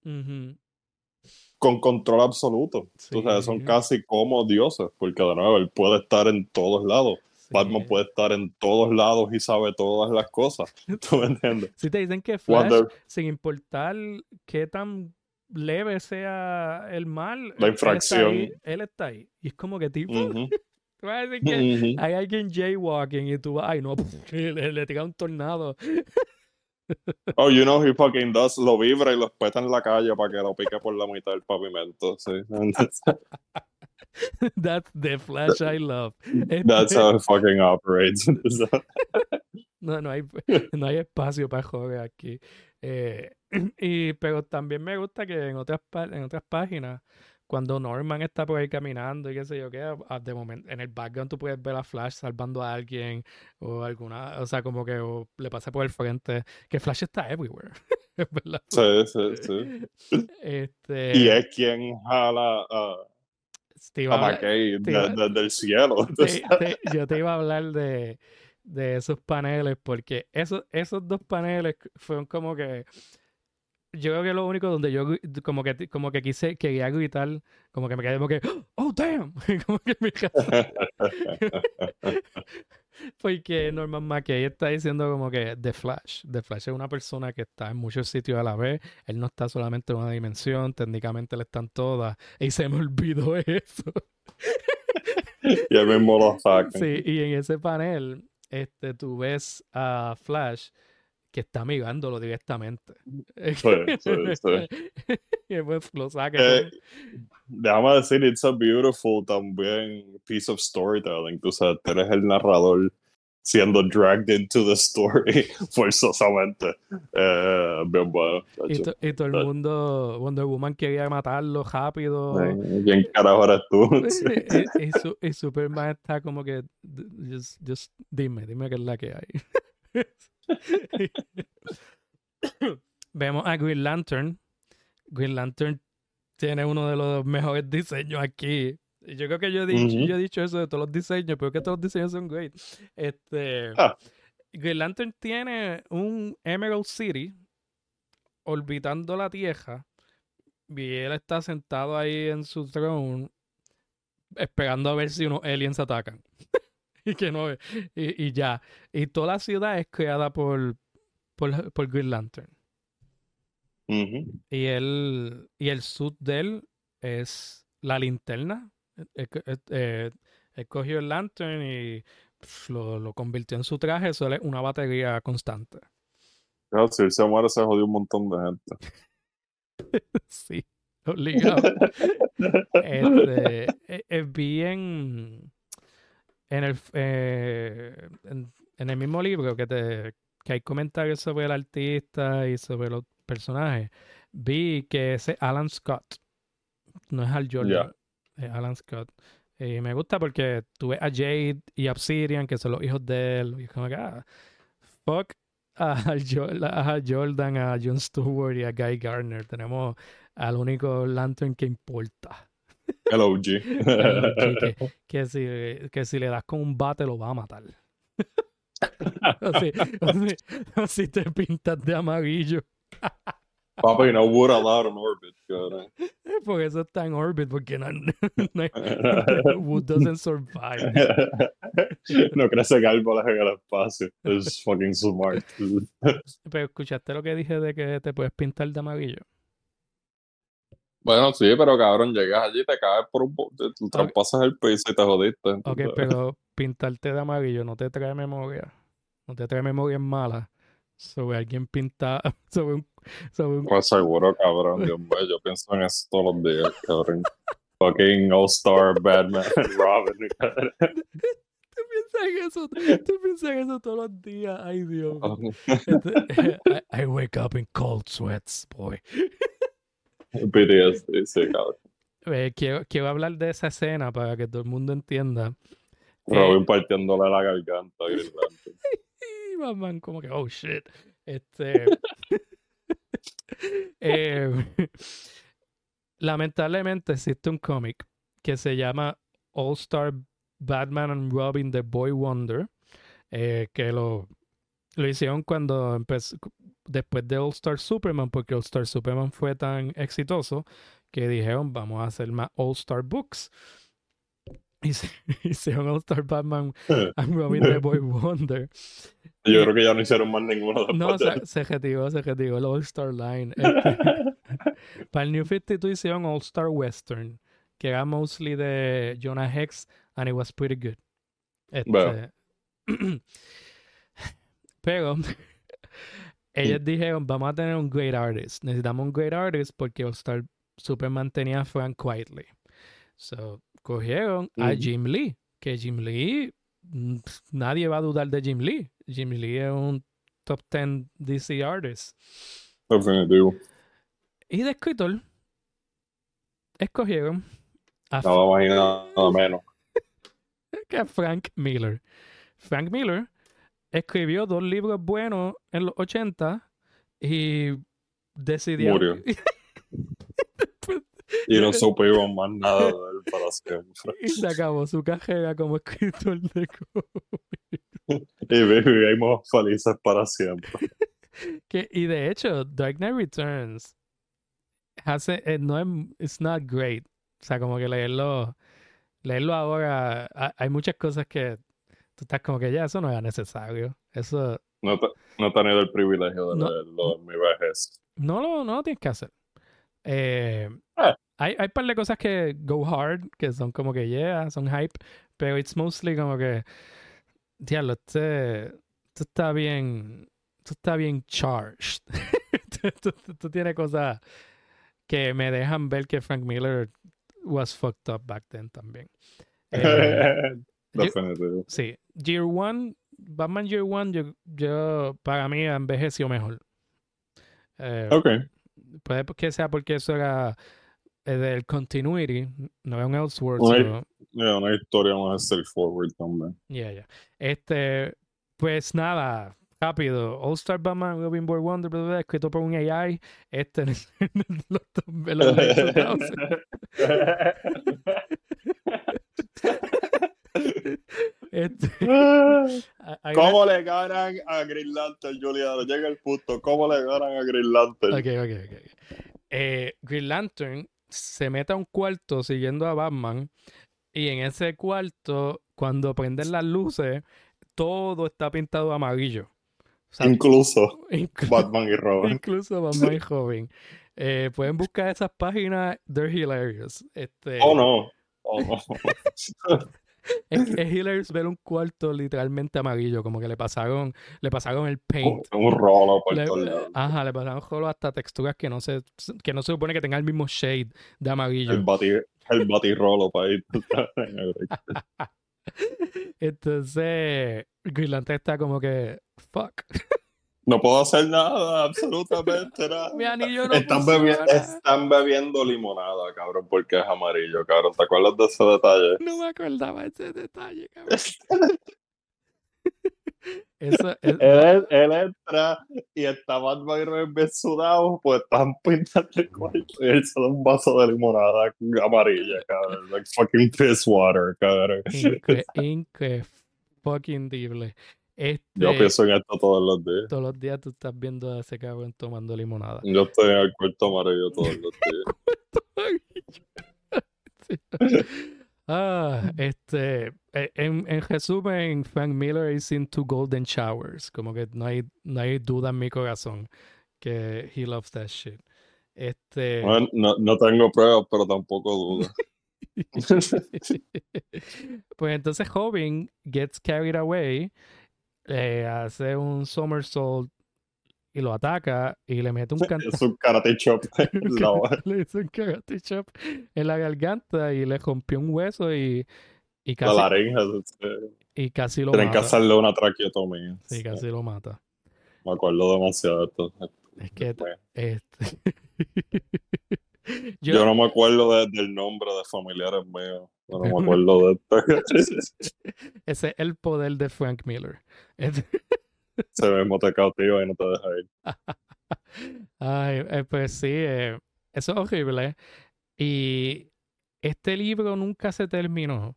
con control absoluto. O sea, son Sí. casi como dioses, porque de nuevo, él puede estar en todos lados. Batman puede estar en todos lados y sabe todas las cosas. ¿Tú me entiendes? si te dicen que Flash Wonder, sin importar qué tan leve sea el mal La él- él está infracción. ahí, él está ahí y es como que tipo Ujú, tú vas a decir que hay alguien jaywalking y tú vas, ay no, le, le tira un tornado. Oh, you know, he fucking does, lo vibra y lo espeta en la calle para que lo pique por la mitad del pavimento. Sí. That's the flash I love. That's how it fucking operates. no, no hay, no hay espacio para joder aquí. Eh, y, pero también me gusta que en otras, en otras páginas, cuando Norman está por ahí caminando y qué sé yo qué, de momento, en el background tú puedes ver a Flash salvando a alguien o alguna, o sea, como que o le pasa por el frente, que Flash está everywhere. Es verdad. sí, sí, sí. Este, Y es quien jala a, hablar- McKay de- desde el cielo. te- te- yo te iba a hablar de, de esos paneles, porque esos, esos dos paneles fueron como que. Yo creo que lo único donde yo como que como que quise, quería gritar, como que me quedé como que, oh damn, como que me Porque Norman McKay está diciendo como que The Flash. The Flash es una persona que está en muchos sitios a la vez. Él no está solamente en una dimensión, técnicamente le están todas. Y se me olvidó eso. y él mismo lo saca. Sí, y en ese panel, este, tú ves a Flash que está mirándolo directamente. Sí, sí, sí. y después lo saca. Eh, déjame decir, it's a beautiful también piece of storytelling. Tú sabes, tú eres el narrador siendo dragged into the story forzosamente. Eh, bien bueno. y, to- y todo el mundo, Wonder Woman quería matarlo rápido. Eh, ¿Quién carajo eres tú? Y, y Su- y Superman está como que, "D- just, just dime, dime qué es la que hay. Vemos a Green Lantern. Green Lantern tiene uno de los mejores diseños aquí. Yo creo que yo he dicho, yo he dicho eso de todos los diseños, pero que todos los diseños son great. Este, Ah. Green Lantern tiene un Emerald City orbitando la Tierra y él está sentado ahí en su throne esperando a ver si unos aliens atacan. y que no y, y ya. Y toda la ciudad es creada por, por, por Green Lantern. Ujú. Y él y el suit de él es la linterna. Él, él- eh, él cogió el lantern y lo, lo convirtió en su traje. Eso es una batería constante. Claro, si él se muere, se jodió un montón de gente. sí, obligado. Este, e- es bien en el eh, en, en el mismo libro que te que hay comentarios sobre el artista y sobre los personajes vi que ese Alan Scott no es Al Jordan es Alan Scott y me gusta porque tú ves a Jade y Obsidian que son los hijos de él y es como que ah, fuck a a Jordan, a Jon Stewart y a Guy Gardner. Tenemos al único Lantern que importa El OG. El OG que, que si, que si le das con un bate lo va a matar. si- o si te pintas de amarillo. Papi, no would allowed on orbit. cabrón. Por eso está en orbit, porque no, Wood doesn't survive. no crece árboles en el espacio. Es fucking smart. Pero escuchaste lo que dije de que te puedes pintar de amarillo. Bueno, sí, pero cabrón, llegas allí, te caes por un... po- te- Tú traspasas el piso y te jodiste. Ok, ¿entiendes? pero pintarte de amarillo no te trae memoria. No te trae memorias malas sobre alguien pinta sobre un, sobre un Pues seguro, cabrón, Dios mío, yo pienso en eso todos los días, cabrón. Fucking All-Star, Batman, Robin. cabrón. Tú piensas en eso, tú piensas en eso todos los días. Ay, Dios. Este- I, I wake up in cold sweats, boy. PTSD, sí, cabrón. Eh, quiero, quiero hablar de esa escena para que todo el mundo entienda. Eh, Robin partiéndole la garganta, gritando. Y Batman como que, oh shit. Este. eh, lamentablemente existe un cómic que se llama All Star Batman and Robin The Boy Wonder. eh, que lo, lo hicieron cuando empezó. Después de All Star Superman, porque All Star Superman fue tan exitoso que dijeron, vamos a hacer más All Star Books. Y se hicieron All Star Batman and Robin The Boy Wonder. Yo creo que ya no hicieron más ninguno después No, de se, se retiró, se retiró el All Star Line. Este, para el New 52 hicieron All Star Western, que era mostly de Jonah Hex, and it was pretty good. Este, pero ellos dijeron, vamos a tener un great artist. Necesitamos un great artist porque All Star Superman tenía a Frank Quietly. So, cogieron a Ujú. Jim Lee, que Jim Lee, mm, nadie va a dudar de Jim Lee. Jim Lee es un top 10 DC artist. Definitivo. Y de escritor, escogieron a, y nada menos. que a Frank Miller. Frank Miller escribió dos libros buenos en los 80 y decidió. Murió. Y no supimos más nada de él para siempre. y se acabó su carrera como escritor de cómics. Y vivimos felices para siempre. Que, y de hecho, Dark Knight Returns hace, eh, no es, it's not great. O sea, como que leerlo, leerlo ahora, ha- hay muchas cosas que tú estás como que ya, eso no era necesario. Eso No, no he tenido el privilegio de No. leerlo en mi vejez. no lo, no lo tienes que hacer. Eh, Ah. hay, hay un par de cosas que go hard, que son como que yeah, son hype, pero it's mostly como que, diablo, este, esto está bien, esto está bien charged. Esto- esto- esto tiene cosas que me dejan ver que Frank Miller was fucked up back then también. Eh, Definitivo. sí, Year One, Batman Year One, yo, yo para mí envejeció mejor. Eh, Ok. Puede que sea porque eso era eh, del continuity, no era un Elseworlds. Una- pero- Yeah, una historia más straightforward también. Yeah, yeah. Este, pues nada, rápido. All Star Batman, Robin Boy Wonder, bla, bla, bla, escrito por un AI. Este en los, en los late 2000s. Este, una- ¿Cómo le ganan a Green Lantern, Juliano? Llega el punto. ¿Cómo le ganan a Green Lantern? Ok, ok, ok. ok. Eh, Green Lantern se mete a un cuarto siguiendo a Batman y en ese cuarto, cuando prenden las luces, todo está pintado amarillo. O sea, Incluso inclu- Batman y Robin. incluso Batman y Robin. Eh, pueden buscar esas páginas, they're hilarious. Este, Oh no. Oh no. es, es hilarious ver un cuarto literalmente amarillo, como que le pasaron, le pasaron el paint. Un rolo por Le- lados. ajá, le pasaron solo hasta texturas que no se, que no se supone que tengan el mismo shade de amarillo. El, bati, el batirrolo para ir. Entonces, Green Lantern está como que, fuck. No puedo hacer nada, absolutamente nada. Mi anillo no están, bebiendo, están bebiendo limonada, cabrón, porque es amarillo, cabrón. ¿Te acuerdas de ese detalle? No me acordaba ese detalle, cabrón. Eso, es- él, él entra y está Batman y Robin bien sudados, pues están pintando el cuarto y él se da un vaso de limonada amarilla, cabrón. Like fucking piss water, cabrón. incre, incre fucking dible. Este, Yo pienso en esto todos los días. todos los días tú estás viendo a ese cabrón tomando limonada. Yo estoy en el cuarto amarillo todos los días. Ah, este, eh, en, en resumen, Frank Miller is into golden showers. Como que no hay, no hay duda en mi corazón que he loves that shit. Este, Bueno, no, no tengo pruebas, pero tampoco dudas. pues entonces Hobbin gets carried away, eh, hace un somersault y lo ataca y le mete un cantazo. Es un karate chop. La- le hizo un karate chop en la garganta y le rompió un hueso y, y La casi, laringe. este, y casi lo Tienen que mata. hacerle una traqueotomía. Sí, casi lo mata. Me acuerdo demasiado de esto. Es que Bueno, este, yo, yo, no me acuerdo de- del nombre de familiares míos. No me acuerdo de esto. ese es el poder de Frank Miller. Se mismo te cautiva y no te deja ir. Ay, eh, pues sí, eh, eso es horrible. Y este libro nunca se terminó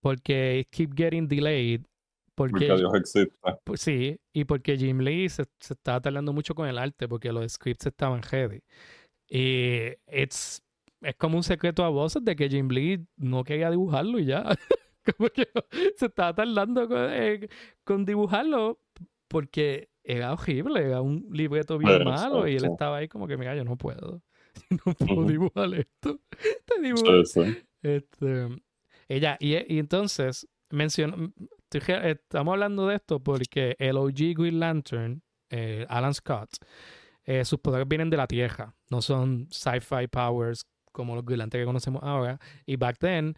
porque it keep getting delayed. Porque Porque, Dios existe. pues sí, y porque Jim Lee se, se estaba tardando mucho con el arte porque los scripts estaban heavy. Y it's, es como un secreto a voces de que Jim Lee no quería dibujarlo y ya. Como que se estaba tardando con, eh, con dibujarlo porque era horrible, era un libreto bien malo y él estaba ahí como que, mira, yo no puedo. No puedo dibujar esto. Te dibujo Sí, este, ella, y, y entonces, re- estamos hablando de esto porque el OG Green Lantern, eh, Alan Scott, eh, sus poderes vienen de la Tierra, no son sci-fi powers como los Green Lantern que conocemos ahora. Y back then,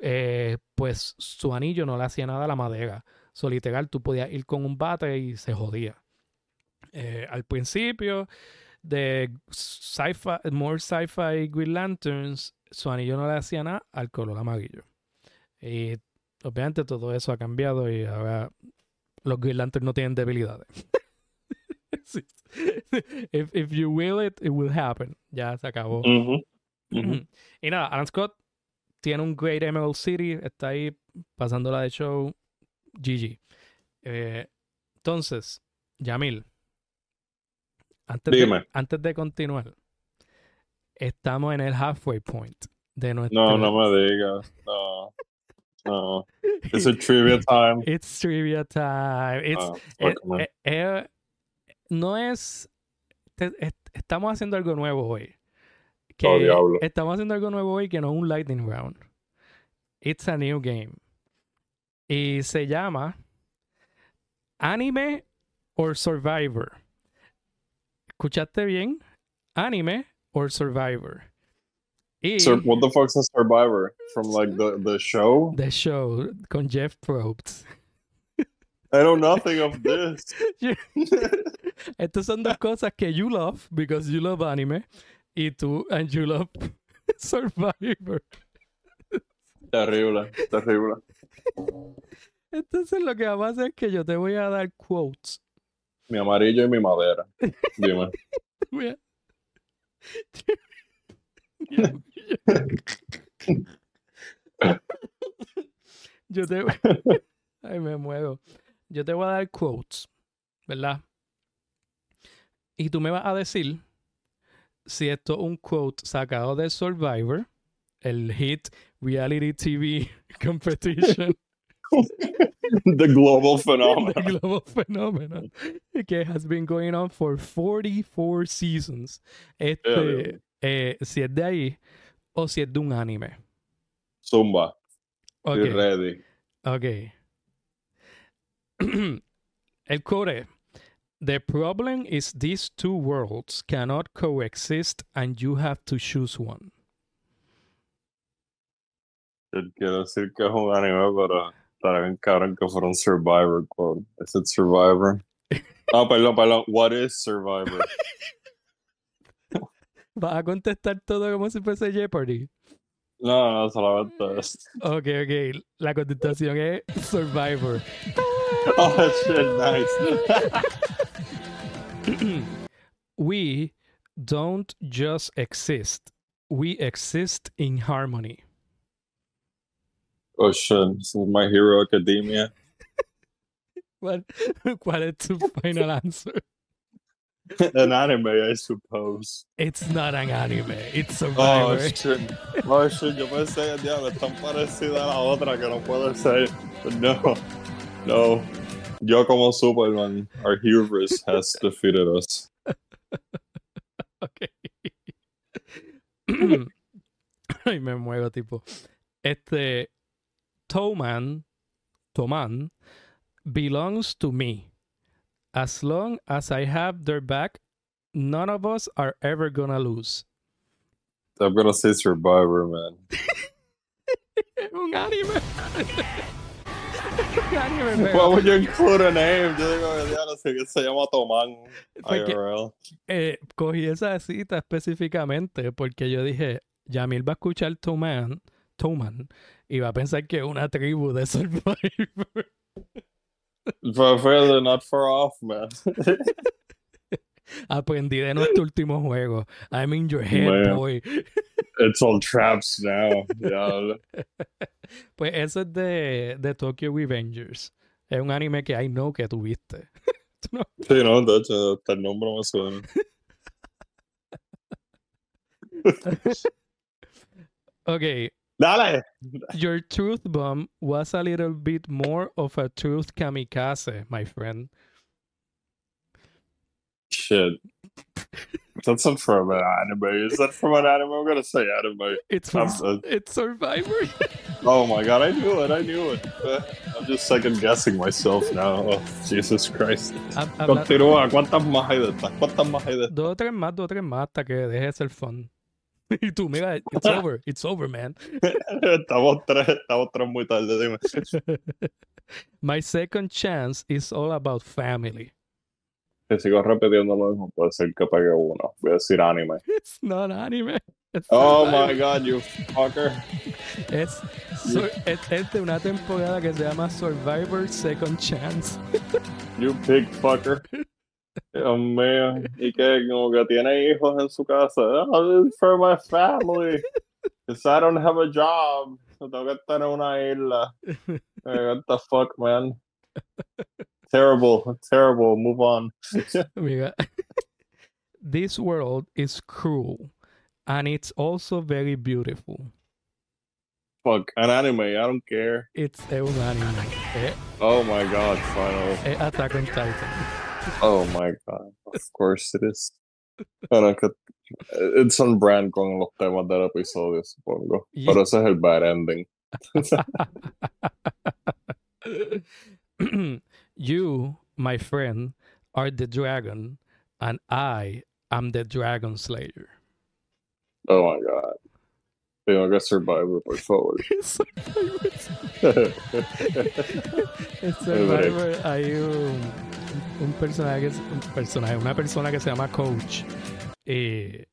eh, pues su anillo no le hacía nada a la madera. So, literal, tú podías ir con un bate y se jodía. Eh, al principio de sci-fi, more sci-fi Green Lanterns, su anillo no le hacía nada al color amarillo. Y obviamente todo eso ha cambiado y ahora los Green Lanterns no tienen debilidades. If, if you will it, it will happen. Ya se acabó. Y nada, Alan Scott tiene un Great Emerald City, está ahí pasándola de show. GG. Eh, entonces, Yamil, antes de, antes de continuar, estamos en el halfway point de nuestro. No, no me digas. No. No. It's a trivia time. It's trivia time. It's, Ah, eh, eh, eh, no es. te- est- estamos haciendo algo nuevo hoy. Que Oh, diablo. estamos haciendo algo nuevo hoy que no es un lightning round. It's a new game. Y se llama Anime or Survivor. ¿Escuchaste bien? Anime or Survivor. Y what the fuck's a survivor? From like the, the show? The Show con Jeff Probst. I know nothing of this. Estas son dos cosas que you love because you love anime y tú and you love Survivor. Terrible, terrible. Entonces lo que vamos a hacer es que yo te voy a dar quotes. Mi amarillo y mi madera. Dime. Yo te Ay, me muevo. Yo te voy a dar quotes, ¿verdad? Y tú me vas a decir si esto es un quote sacado de Survivor, el hit reality TV competition The global the phenomenon. global phenomenon que has been going on for 44 seasons. Este, eh, si es de ahí o si es de un anime. Zumba. Ok, Estoy ready. ok. El core. The problem is these two worlds cannot coexist and you have to choose one. Quiero decir que es un anime, pero estará bien cabrón que fuera un Survivor quote. ¿Es it Survivor? Ah, perdón, perdón. What is Survivor? ¿Vas a contestar todo como si fuese Jeopardy? No, no, solamente. Ok, ok. La contestación es Survivor. Oh, shit, nice. we don't just exist. We exist in harmony. Oh, shit. This is My Hero Academia. What, ¿Cuál es tu final answer? An anime, I suppose. It's not an anime. It's Oh, shit. Oh, shit. Yo pensé, diablo, es tan parecida a la otra que no puede ser. No. No. Yo como Superman, our hubris has defeated us. ok. Mm. Ay, me muevo, tipo. Este. Toman. Toman. Belongs to me. As long as I have their back, none of us are ever gonna lose. I'm gonna say Survivor, man. Es un anime. would you include a name? Yo digo, ya no sé, se llama Tomán. Porque- eh, cogí esa cita específicamente porque yo dije, Yamil va a escuchar Toman, Toman y va a pensar que es una tribu de Survivor. But really not far off, man. Aprendí de nuestro último juego. I'm in your head, Man. boy. It's all traps now. Yeah. Pues eso es de, de Tokyo Revengers. Es un anime que I know que tuviste. ¿Tú no? Sí, no, de hecho, hasta el nombre me suena. Okay, Dale. your truth bomb was a little bit more of a truth kamikaze, my friend. Shit. That's not from an anime. Is that from an anime? I'm gonna say anime. It's from, uh, it's Survivor. Oh my god, I knew it. I knew it. I'm just second guessing myself now. Oh, Jesus Christ. Hab- Continúa. ¿Cuántas más hay de estas? ¿Cuántas más hay de estas? dos o tres más, dos o tres más hasta que deje de ser fun. Y tú, mira, it's over, it's over, man. Estamos tres, estamos tres muy tarde, dime. My second chance is all about family. Si sigo repitiendo lo mismo, puede ser que pegue uno. Voy a decir anime. It's not anime. it's Oh Survivor. my god, you fucker. Es, sur- es, es de una temporada que se llama Survivor Second Chance. You pig fucker. Dios mío. Y que como que tiene hijos en su casa. Oh, this is for my family. Because I don't have a job. So tengo que estar en una isla. Eh, what the fuck, man? Terrible. Terrible. Move on. Mira. This world is cruel and it's also very beautiful. Fuck. An anime. I don't care. It's un anime. Oh my god, finally. es Attack on Titan. Oh my god. Of course it is. Bueno, que eh, it's on brand con los temas del episodio, supongo. Yeah. Pero ese es el bad ending. you, my friend, are the dragon and I am the dragon slayer. Oh my god. Tengo que Survivor, por favor. Survivor. En Survivor hay un, un personaje, que es- un personaje, una persona que se llama Coach. Y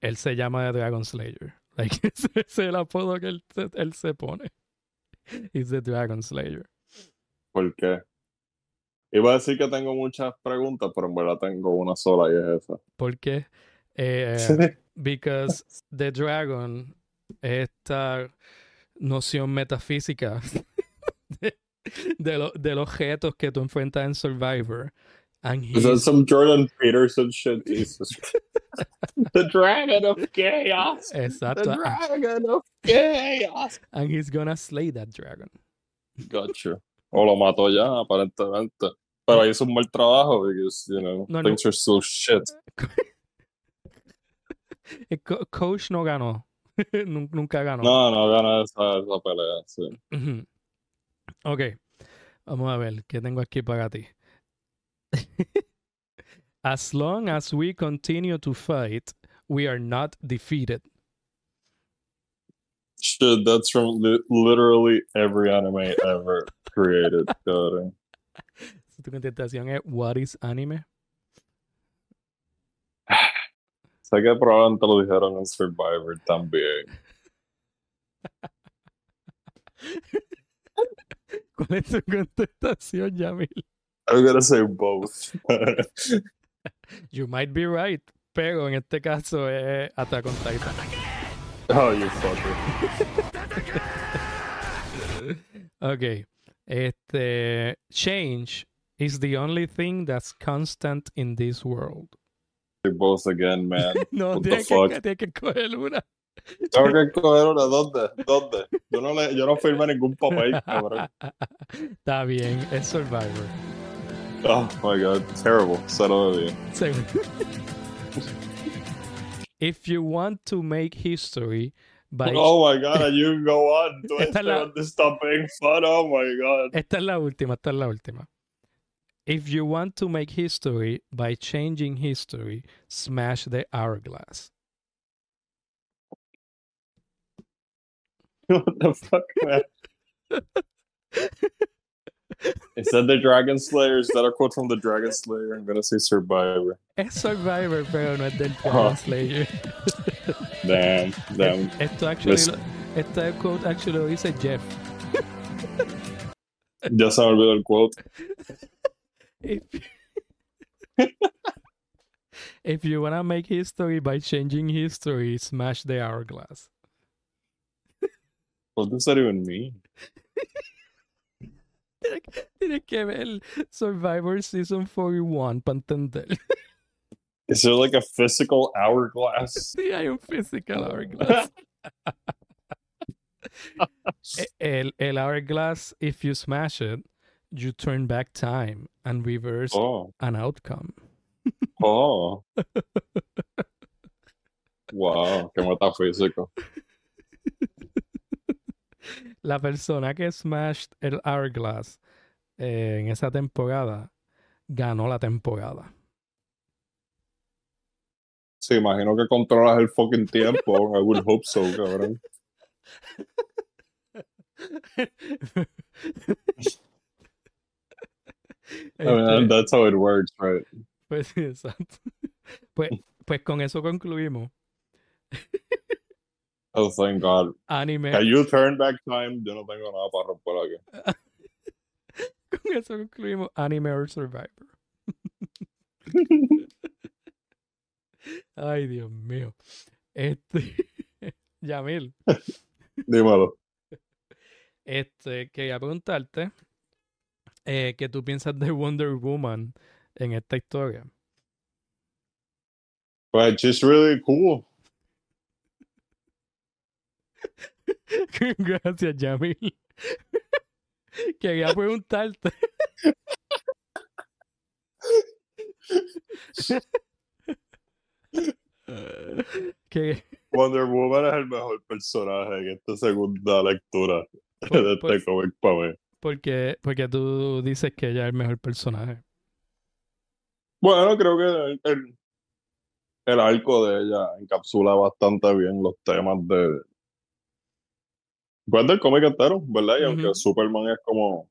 él se llama The Dragon Slayer. Like, ese es el apodo que él, él se pone. He's the Dragon Slayer. ¿Por qué? Iba a decir que tengo muchas preguntas, pero en verdad tengo una sola y es esa. ¿Por qué? Eh, because the dragon es esta noción metafísica de, de, lo- del objetos que tú enfrentas en Survivor. And Is that some Jordan Peterson shit? Jesus. the Dragon of Chaos. The exacto. Dragon of Chaos. And he's gonna slay that dragon. Gotcha. O lo mató ya, aparentemente. Pero hizo un mal trabajo, because, you know, No, no. are still shit. El co- coach no ganó. Nunca ganó. No, no gana esa, esa pelea, sí. Ok, vamos a ver qué tengo aquí para ti. as long as we continue to fight, we are not defeated. Shit, that's from li- literally every anime ever created. cabrón. Si tu contestación es What is anime? Sé que probablemente lo dijeron en Survivor también. ¿Cuál es tu contestación, Yamil? I'm gonna say both. You might be right, pero en este caso es Attack on Titan. oh, you fucker. Ok, este change is the only thing that's constant in this world. You're both again, man. No, fuck? que, que coger una. Tengo que coger una. ¿Dónde? ¿Dónde? Yo no, le, yo no firmé ningún papel, cabrón. Está bien, es Survivor. Oh my god, terrible. Cero de. Según- If you want to make history by... Oh my god, you go on to Esta es la- este stop being fun. Oh my god. Esta es la última, esta es la última. If you want to make history by changing history, smash the hourglass. what the fuck, man? It said the Dragon Slayer. Is that a quote from the Dragon Slayer? I'm gonna say Survivor. Es Survivor, pero no es del Oh. Dragon Slayer. Damn, damn. Esto actually, Listen. lo- quote actually lo dice Jeff. Ya se me olvidó el quote. If, if you wanna make history by changing history, smash the hourglass. What does that even mean? Tienes que ver Survivor Season 41 para entender. Is there like a physical hourglass? Sí, hay un physical hourglass. El, el hourglass, if you smash it, you turn back time and reverse Oh, an outcome. oh. Wow, qué metafísico. La persona que smashed el hourglass eh, en esa temporada ganó la temporada. Sí, imagino que controlas el fucking tiempo. I would hope so, cabrón. I mean, Este, that's how it works, right? pues sí, exacto. Pues, pues con eso concluimos. Oh, thank God. Anime. Can you turn back time? Yo no tengo nada para romper aquí. Con eso concluimos Anime or Survivor. Ay, Dios mío. Este. Yamil, Dímelo. este, quería preguntarte eh, qué tú piensas de Wonder Woman en esta historia. But she's really cool. Gracias, Yamil. Quería preguntarte. que, Wonder Woman es el mejor personaje en esta segunda lectura de este pues- cómic para mí. Porque, porque tú dices que ella es el mejor personaje. Bueno, creo que el, el, el arco de ella encapsula bastante bien los temas de pues del cómic entero, ¿verdad? Y aunque. Superman es como,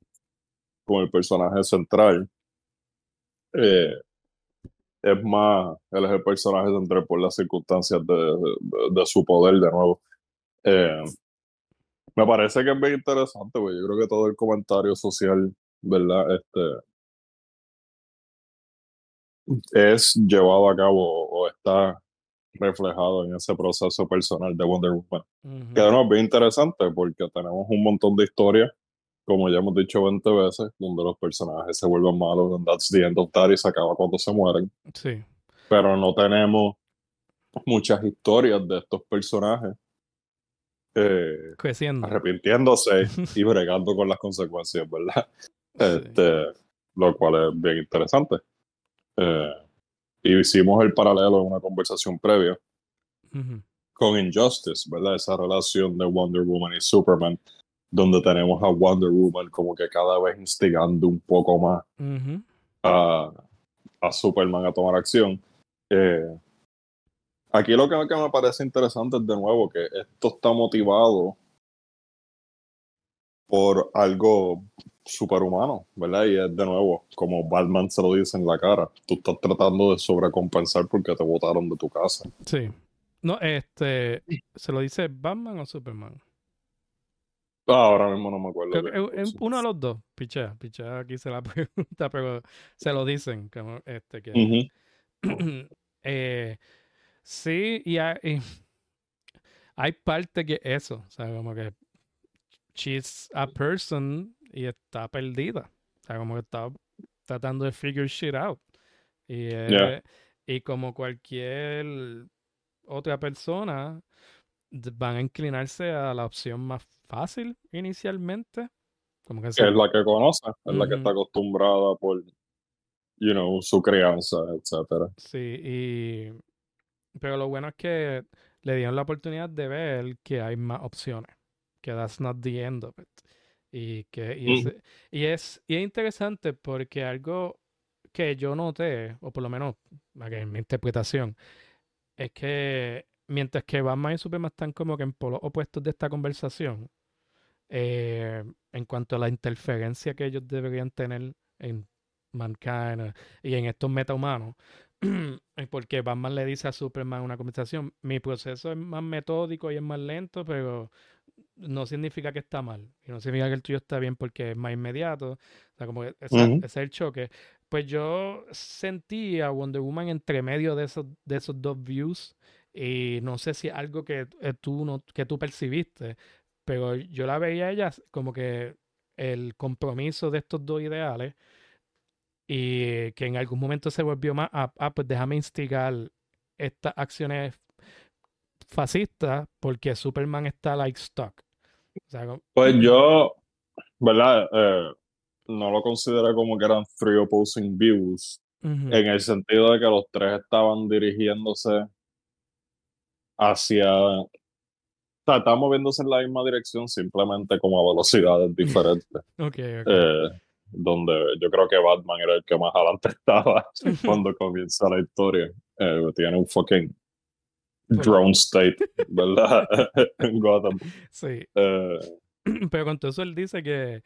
como el personaje central, eh, es más, él es el personaje central por las circunstancias de, de- de su poder de nuevo. Eh, me parece que es bien interesante, güey. Yo creo que todo el comentario social, ¿verdad? Este, es llevado a cabo o está reflejado en ese proceso personal de Wonder Woman. Que nuevo es bien interesante porque tenemos un montón de historias, como ya hemos dicho 20 veces, donde los personajes se vuelven malos, and that's the end of that y se acaba cuando se mueren. Sí. Pero no tenemos muchas historias de estos personajes eh, Creciendo. arrepintiéndose y bregando con las consecuencias, ¿verdad? Sí. Este, lo cual es bien interesante. Eh, y hicimos el paralelo en una conversación previa Ujú. con Injustice, ¿verdad? Esa relación de Wonder Woman y Superman, donde tenemos a Wonder Woman como que cada vez instigando un poco más Ujú. a, a Superman a tomar acción. Eh, aquí lo que, que me parece interesante es de nuevo que esto está motivado por algo superhumano, ¿verdad? Y es de nuevo, como Batman se lo dice en la cara, tú estás tratando de sobrecompensar porque te botaron de tu casa. Sí. No, este. ¿Se lo dice Batman o Superman? Ah, ahora mismo no me acuerdo. Creo que uno de los dos. Pichea, pichea aquí se la pregunta, pero se lo dicen. Como este que. Eh, sí, y hay, y hay parte que eso, o sea, como que she's a person y está perdida. O sea, como que está tratando de figure shit out. Y, eh, Yeah. y como cualquier otra persona, van a inclinarse a la opción más fácil inicialmente. Como que es la que conoce, es la que está acostumbrada por, you know, su crianza, etcétera. Sí, y pero lo bueno es que le dieron la oportunidad de ver que hay más opciones, que that's not the end of it. Y que y es, y es, y es interesante porque algo que yo noté, o por lo menos en mi interpretación, es que mientras que Batman y Superman están como que en polos opuestos de esta conversación, eh, en cuanto a la interferencia que ellos deberían tener en Mankind y en estos metahumanos, porque Batman le dice a Superman una conversación, mi proceso es más metódico y es más lento, pero no significa que está mal. Y no significa que el tuyo está bien porque es más inmediato. O sea, como que ese, es el choque. Pues yo sentí a Wonder Woman entre medio de esos, de esos dos views. Y no sé si algo que eh, tú, no, que tú percibiste, pero yo la veía a ella como que el compromiso de estos dos ideales y que en algún momento se volvió más, ah, ah pues déjame instigar estas acciones fascistas porque Superman está like stuck. pues yo, ¿verdad? Eh, no lo consideré como que eran three opposing views, en el sentido de que los tres estaban dirigiéndose hacia sea, está moviéndose en la misma dirección, simplemente como a velocidades diferentes. okay, eh, donde yo creo que Batman era el que más adelante estaba cuando comienza la historia. Eh, tiene un fucking drone state, ¿verdad? en Gotham. Sí. Eh, Pero con todo eso él dice que,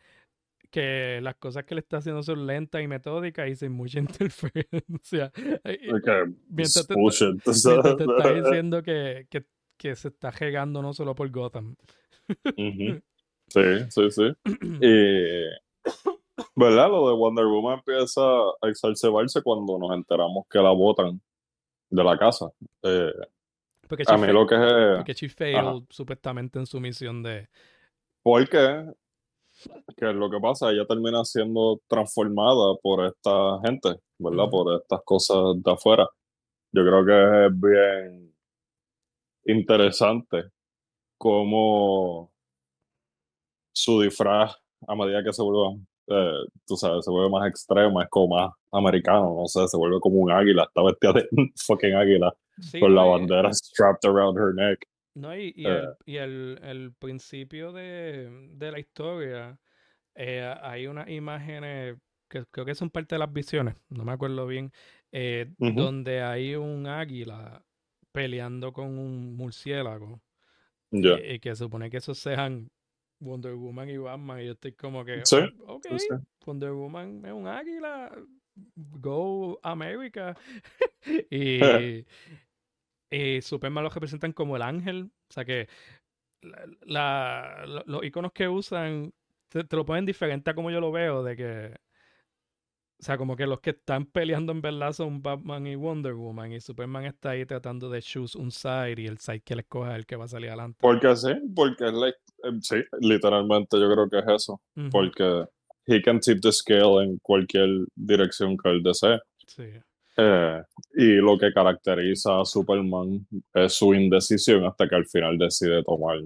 que las cosas que le está haciendo son lentas y metódicas y sin mucha interferencia. Okay. Mientras, te, mientras te está diciendo que, que que se está regando no solo por Gotham. Sí, sí, sí. Y, ¿verdad? Lo de Wonder Woman empieza a exacerbarse cuando nos enteramos que la botan de la casa. Eh, porque a mí lo que es... Porque she failed supuestamente en su misión de... Porque, que es lo que pasa, ella termina siendo transformada por esta gente, ¿verdad? Por estas cosas de afuera. Yo creo que es bien interesante cómo su disfraz, a medida que se vuelve, eh, tú sabes, se vuelve más extremo, es como más americano, no sé, se vuelve como un águila, está vestida de fucking águila, con la bandera strapped around her neck. No, y, y, el, eh. el, principio de, de la historia, eh, hay unas imágenes que creo que son parte de las visiones, no me acuerdo bien, donde hay un águila peleando con un murciélago. Y, que supone que esos sean Wonder Woman y Batman. Y yo estoy como que, ¿Sí? ok, Wonder Woman es un águila. Go America. y, y Superman los representan como el ángel. O sea que la, los iconos que usan te, te, lo ponen diferente a como yo lo veo. De que o sea, como que los que están peleando en verdad son Batman y Wonder Woman y Superman está ahí tratando de choose un side y el side que le escoja es el que va a salir adelante. Porque sí, porque like, em, sí, literalmente yo creo que es eso. Porque he can tip the scale en cualquier dirección que él desee. Sí. Eh, y lo que caracteriza a Superman es su indecisión hasta que al final decide tomar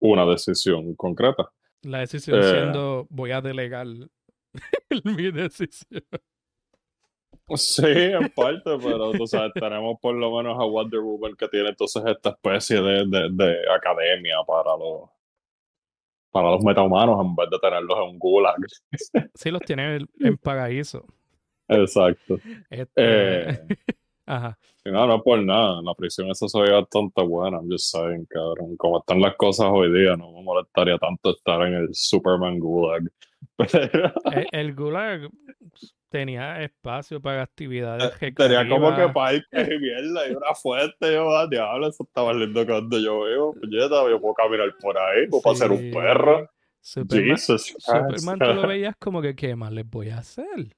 una decisión concreta. La decisión eh, siendo voy a delegar mi decisión. Sí, en parte, pero tú sabes, tenemos por lo menos a Wonder Woman que tiene entonces esta especie de, de, academia para los para los metahumanos en vez de tenerlos en un gulag. Sí, los tiene en paraíso. Exacto. Este... Eh, Ajá. no, no por nada. La prisión esa se veía bastante buena. I'm just saying, cabrón. Como están las cosas hoy día, no me molestaría tanto estar en el Superman Gulag. El, Gulag tenía espacio para actividades Tenía como que parques y mierda y una fuente. Yo, ah, diablo, eso estaba lindo cuando yo veo. Puñeta, yo puedo caminar por ahí, puedo pasar un perro. Superman, Superman tú lo veías como que, ¿qué más les voy a hacer?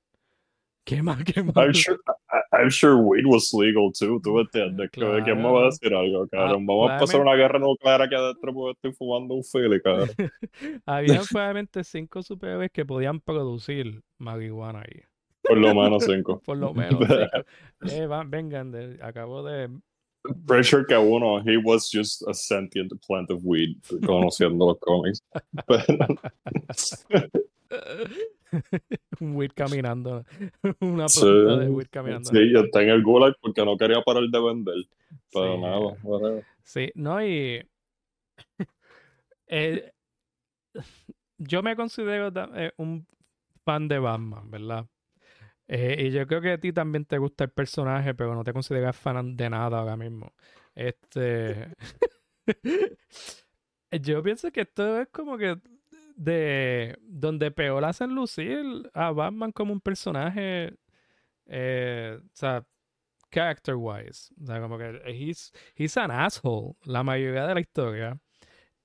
¿Qué más? ¿Qué más? I'm sure, I'm sure weed was legal too, tú entiendes. Claro. ¿Quién me va a decir algo, cabrón? Ah, Vamos a pasar una guerra nuclear aquí adentro porque estoy fumando un fili, cabrón. Había probablemente cinco superhéroes que podían producir marihuana ahí. Por lo menos cinco. Por lo menos cinco. Eh, vengan, de, acabo de... Pretty sure que uno, he was just a sentient plant of weed, conociendo los cómics. un weed caminando. Una planta de weed caminando. Sí, yo está en el Gulag porque no quería parar de vender. Pero Sí. nada. Sí, no, y eh, yo me considero eh, un fan de Batman, ¿verdad? Eh, y yo creo que a ti también te gusta el personaje, pero no te consideras fan de nada ahora mismo. Este, yo pienso que esto es como que de donde peor hacen lucir a Batman como un personaje, eh, o sea, character wise, o sea, como que he's, he's an asshole la mayoría de la historia.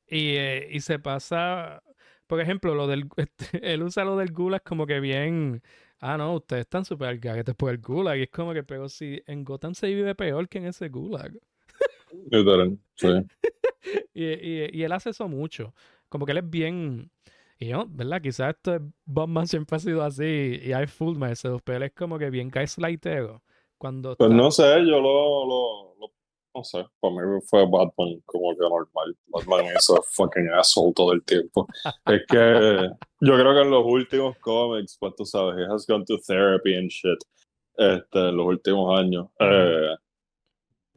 Y, eh, y se pasa, por ejemplo, lo del, este, él usa lo del gulag como que bien, ah, no, ustedes están súper gaguetes por el gulag. Y es como que, pero si en Gotham se vive peor que en ese gulag. Literal, sí. Y, y- y él hace eso mucho. Como que él es bien. Y yo, ¿verdad? Quizás esto es Batman siempre ha sido así y I fooled myself, pero él es como que bien gaslightero. Cuando Pues está- no sé, yo lo, lo, lo- no sé, para mí fue Batman como que normal. Batman es a fucking asshole todo el tiempo. Es que yo creo que en los últimos cómics, pues tú sabes, he has gone to therapy and shit, este, en los últimos años. Eh,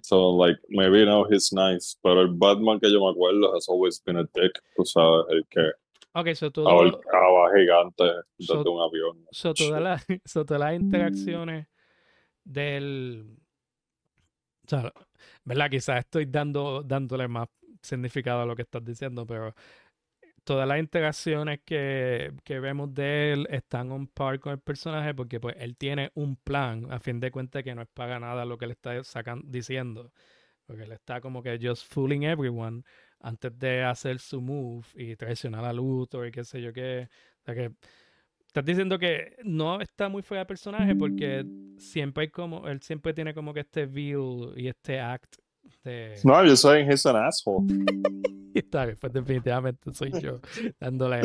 so, like, maybe now he's nice, pero el Batman que yo me acuerdo has always been a dick, tú sabes, el que Ok, so todo, ahorcaba gigantes So- desde un avión. so todas las, so todas las interacciones del. O sea, ¿verdad? Quizás estoy dando, dándole más significado a lo que estás diciendo, pero todas las interacciones que, que vemos de él están on par con el personaje porque pues él tiene un plan, a fin de cuentas que no es para nada lo que le está sacan, diciendo. Porque él está como que just fooling everyone antes de hacer su move y traicionar a Luthor y qué sé yo qué. O sea que estás diciendo que no está muy fuera de personaje porque siempre hay como, él siempre tiene como que este view y este act de... No, I'm just saying he's an asshole. Está bien, pues definitivamente soy yo dándole...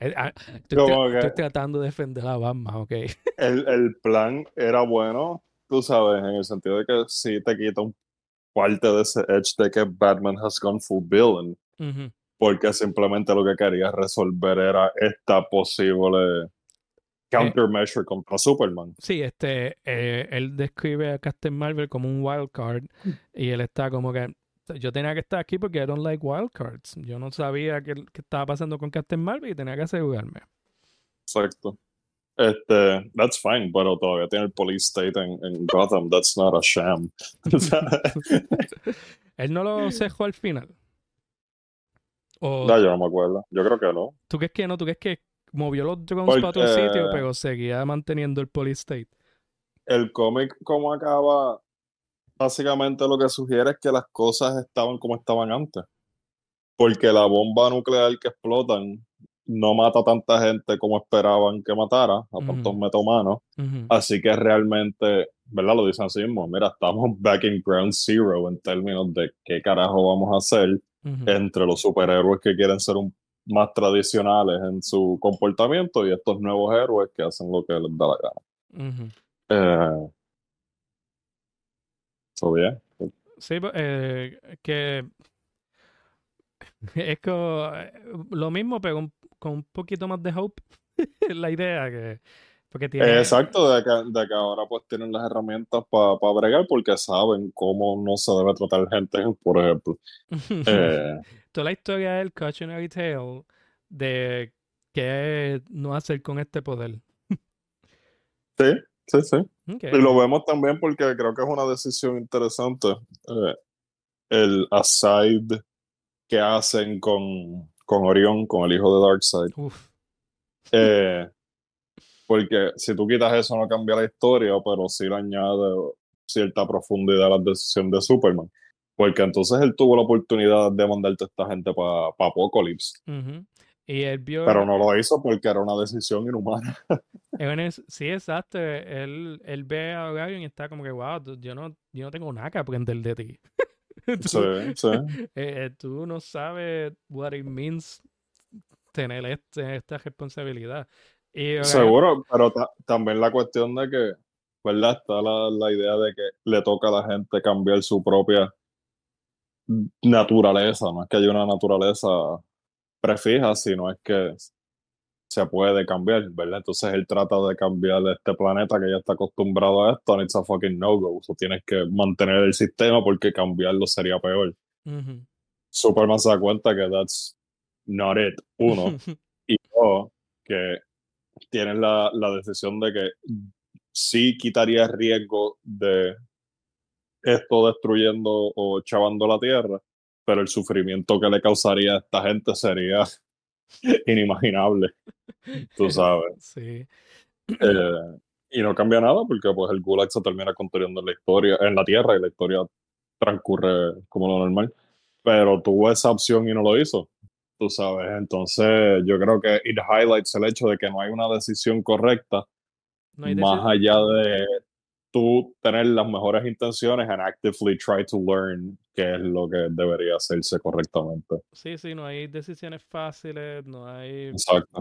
eh, ah, estoy, tra- Como que- estoy tratando de defender a Batman, ok. el, el plan era bueno, tú sabes, en el sentido de que sí te quita un parte de ese edge de que Batman has gone full villain, porque simplemente lo que quería resolver era esta posible countermeasure contra Superman. Sí, este, eh, él describe a Captain Marvel como un wild card y él está como que yo tenía que estar aquí porque I don't like wild cards. Yo no sabía qué, qué estaba pasando con Captain Marvel y tenía que asegurarme. Exacto. Este, that's fine, pero todavía tiene el police state en, en Gotham, that's not a sham. Él no lo cejó al final. O no, yo no me acuerdo. Yo creo que no. tú crees que no, tú crees que movió los drones para otro sitio, pero seguía manteniendo el police state. el cómic como acaba, básicamente lo que sugiere es que las cosas estaban como estaban antes. Porque la bomba nuclear que explotan no mata a tanta gente como esperaban que matara, a tantos. Ujú. Así que realmente, ¿verdad? Lo dicen así mismo. Mira, estamos back in ground zero en términos de qué carajo vamos a hacer entre los superhéroes que quieren ser un- más tradicionales en su comportamiento y estos nuevos héroes que hacen lo que les da la gana. Eh, so, yeah. Sí, pues, eh, que es como eh, lo mismo, pero un- con un poquito más de hope. la idea que porque tiene exacto, de que, de que ahora pues tienen las herramientas para bregar porque saben cómo no se debe tratar gente, por ejemplo. Eh, toda la historia del cautionary tale de qué no hacer con este poder. sí, sí, sí. Y lo vemos también porque creo que es una decisión interesante. eh, el aside que hacen con, con Orión, con el hijo de Darkseid. Eh, porque si tú quitas eso no cambia la historia, pero sí le añade cierta profundidad a la decisión de Superman. Porque entonces él tuvo la oportunidad de mandarte a esta gente para Apocalypse, Ujú. Y él vio. pero no lo hizo porque era una decisión inhumana. es- sí, exacto. Él, él ve a Orion y está como que, wow, tú- yo no, yo no tengo nada que aprender de ti. Tú- Sí, sí. eh, eh, tú no sabes what it means tener este, esta responsabilidad. Y Orion- Seguro, pero ta- también la cuestión de que, ¿verdad? Está la, la idea de que le toca a la gente cambiar su propia naturaleza. No es que haya una naturaleza prefija, sino es que se puede cambiar, ¿verdad? Entonces él trata de cambiar este planeta que ya está acostumbrado a esto, and it's a fucking no-go. So tienes que mantener el sistema porque cambiarlo sería peor. Superman se da cuenta que that's not it, uno. y dos, que tienen la, la decisión de que sí quitaría riesgo de esto destruyendo o chavando la Tierra, pero el sufrimiento que le causaría a esta gente sería inimaginable, tú sabes. Sí. Eh, y no cambia nada porque pues el Gulag se termina construyendo en la historia, en la Tierra y la historia transcurre como lo normal. Pero tuvo esa opción y no lo hizo, tú sabes. Entonces yo creo que it highlights el hecho de que no hay una decisión correcta más allá de tú tener las mejores intenciones and actively try to learn qué es lo que debería hacerse correctamente. Sí, sí, no hay decisiones fáciles, no hay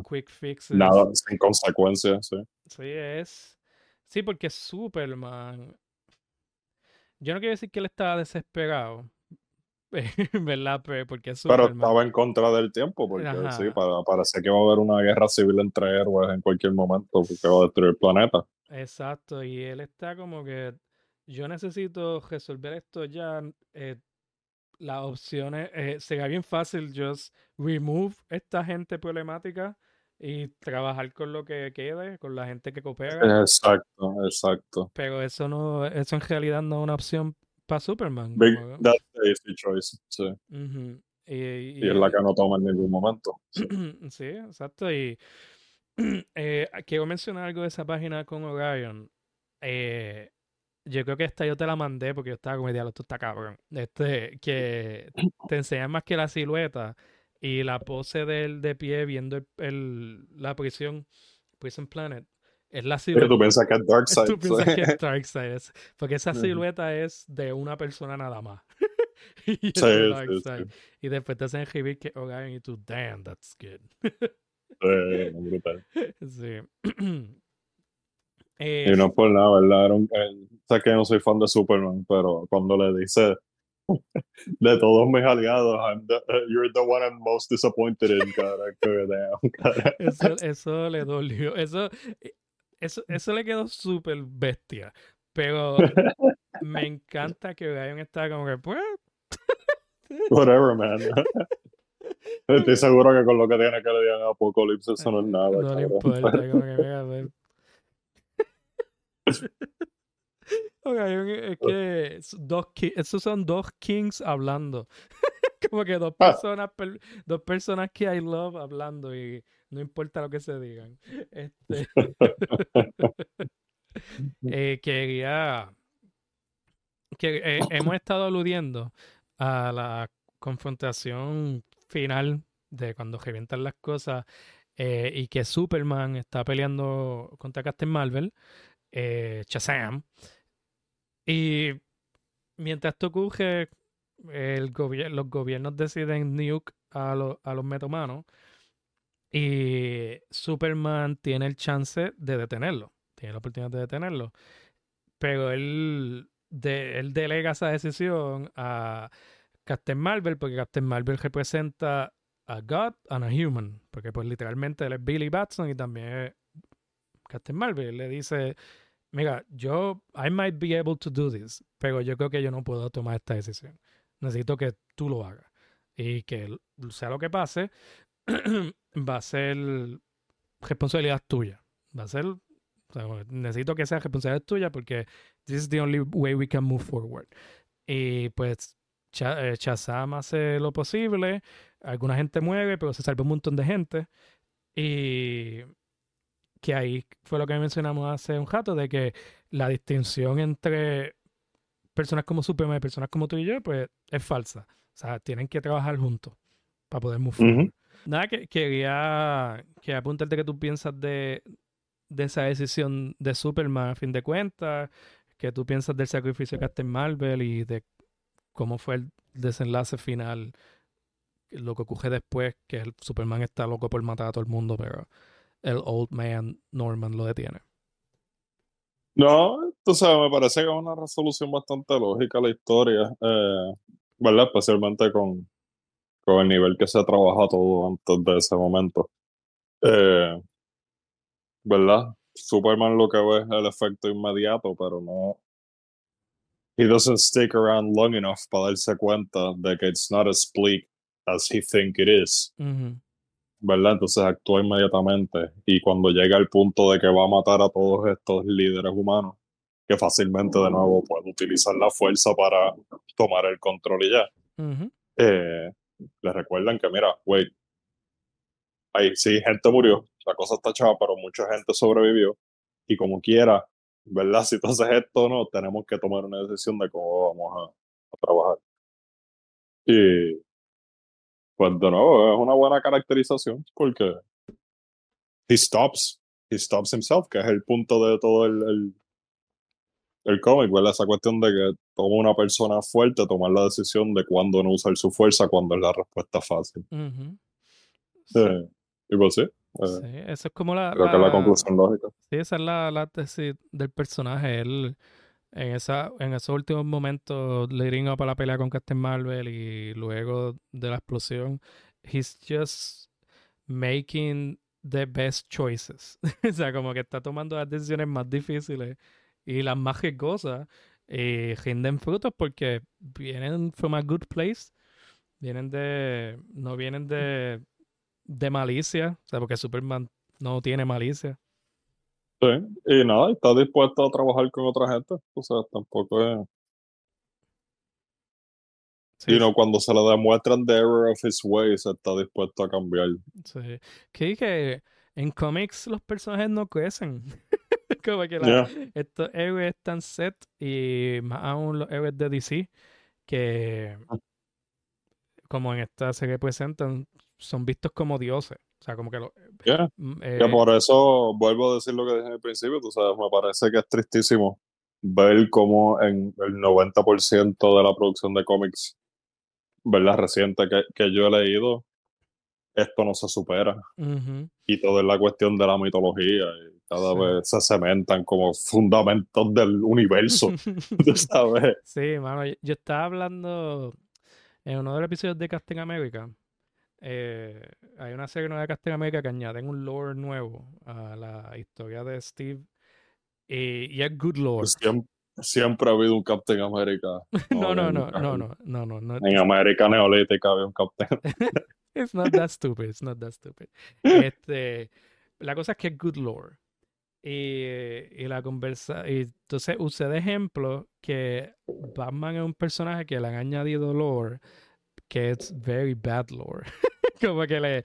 quick fixes. Nada sin consecuencias, sí. Sí, es. Sí, porque Superman. Yo no quiero decir que él estaba desesperado, ¿verdad? Porque Pero estaba en contra del tiempo, porque sí, para, parece que va a haber una guerra civil entre héroes en cualquier momento, porque va a destruir el planeta. Exacto, y él está como que yo necesito resolver esto ya. Eh, las opciones, eh, sería bien fácil just remove esta gente problemática y trabajar con lo que quede, con la gente que coopera. Exacto, exacto. Pero eso no, eso en realidad no es una opción para Superman. that's the easy choice, sí. y, es la que no toma en ningún momento. Sí, exacto. Y eh, quiero mencionar algo de esa página con Orion. Eh, yo creo que esta yo te la mandé porque yo estaba como diablo, esto está cabrón. Este, que te enseñan más que la silueta y la pose del de pie viendo el, la prisión, Prison Planet. Es la silueta. Pero tú piensas que es Darkseid. Tú piensas que es Darkseid. Porque esa silueta es de una persona nada más. y, sí, sí, sí. y después te hacen escribir que Orion y tú, damn, that's good. brutal. Sí. y no por nada, ¿verdad? Era un, sé que no soy fan de Superman, pero cuando le dice de todos mis aliados, uh, you're the one I'm most disappointed in, character. Eso, eso le dolió. Eso, eso, eso le quedó súper bestia. Pero me encanta que Ryan está como que, pues. Whatever, man. Estoy seguro que con lo que tiene que le digan Apocalipsis eso no es nada. No le importa, como que venga ver. es que dos esos son dos kings hablando. como que dos ah. personas, dos personas que I love hablando y no importa lo que se digan. Este, eh, quería que eh, hemos estado aludiendo a la confrontación final de cuando revientan las cosas eh, y que Superman está peleando contra Captain Marvel, eh. Y mientras esto el los gobiernos deciden nuke a, a los metomanos y Superman tiene el chance de detenerlo, tiene la oportunidad de detenerlo. Pero él, él delega esa decisión a Captain Marvel, porque Captain Marvel representa a God and a human, porque pues literalmente él es Billy Batson y también es Captain Marvel. le dice, mira, yo, I might be able to do this, pero yo creo que yo no puedo tomar esta decisión. Necesito que tú lo hagas. Y que sea lo que pase, va a ser responsabilidad tuya. Va a ser, necesito que sea responsabilidad tuya porque this is the only way we can move forward. Y pues Chazam eh, hace lo posible, alguna gente mueve, pero se salva un montón de gente. Y que ahí fue lo que mencionamos hace un rato, de que la distinción entre personas como Superman y personas como tú y yo, pues es falsa. O sea, tienen que trabajar juntos para poder mover. Nada, que quería que apuntarte que tú piensas de, de esa decisión de Superman a fin de cuentas, que tú piensas del sacrificio de Captain Marvel y de cómo fue el desenlace final, lo que ocurre después, que el Superman está loco por matar a todo el mundo, pero el Old Man Norman lo detiene. No, sabes, me parece que es una resolución bastante lógica la historia, eh, ¿verdad? Especialmente con, con el nivel que se ha trabajado todo antes de ese momento. Eh, ¿Verdad? Superman lo que ve es el efecto inmediato, pero no. He doesn't stick around long enough para darse cuenta de que it's not as bleak as he think it is. ¿Verdad? Entonces actúa inmediatamente. Y cuando llega al punto de que va a matar a todos estos líderes humanos, que fácilmente de nuevo puede utilizar la fuerza para tomar el control y ya. Eh, le recuerdan que, mira, wait, ahí sí, gente murió, la cosa está chava, pero mucha gente sobrevivió. Y como quiera, ¿verdad? Si tú haces esto o no, tenemos que tomar una decisión de cómo vamos a, a trabajar. Y, pues de nuevo, es una buena caracterización porque he stops, he stops himself, que es el punto de todo el, el, el cómic, ¿verdad? Esa cuestión de que toma una persona fuerte tomar la decisión de cuándo no usar su fuerza cuando es la respuesta fácil. Ujú. Eh, y pues sí, eh, Sí, eso es como la, creo que es la la- conclusión lógica. Sí, esa es la, la tesis del personaje. Él, en, esa, en esos últimos momentos, leading up a la pelea con Captain Marvel y luego de la explosión, he's just making the best choices. o sea, como que está tomando las decisiones más difíciles y las más riesgosas y rinden frutos porque vienen from a good place. Vienen de. No vienen de. de malicia. O sea, porque Superman no tiene malicia. Sí, y nada, está dispuesto a trabajar con otra gente. O sea, tampoco es. Sí, Y no, cuando se le demuestran the error of his ways, está dispuesto a cambiar. Sí. Que dije, en cómics los personajes no crecen. Como que la- Yeah. estos héroes están set y más aún los héroes de DC que como en esta serie presentan son vistos como dioses. O sea, como que lo- Yeah. mm, Que por eso vuelvo a decir lo que dije al principio, tú sabes, me parece que es tristísimo ver cómo en el 90% de la producción de cómics, ¿verdad? Reciente que, que yo he leído, esto no se supera. Y todo es la cuestión de la mitología y cada Sí. vez se cementan como fundamentos del universo, tú sabes. Sí, mano, yo, estaba hablando en uno de los episodios de Captain America. Eh, hay una serie nueva de Captain America que añaden un lore nuevo a la historia de Steve. Y, y es good lore. Siempre, siempre ha habido un Captain America. No, no, no, no, no, no, no, no. En América Neolítica había un Captain. It's not that stupid, it's not that stupid. Este, la cosa es que es good lore. Y, y la conversa, y entonces usé de ejemplo que Batman es un personaje que le han añadido lore que es very bad lore. Como que le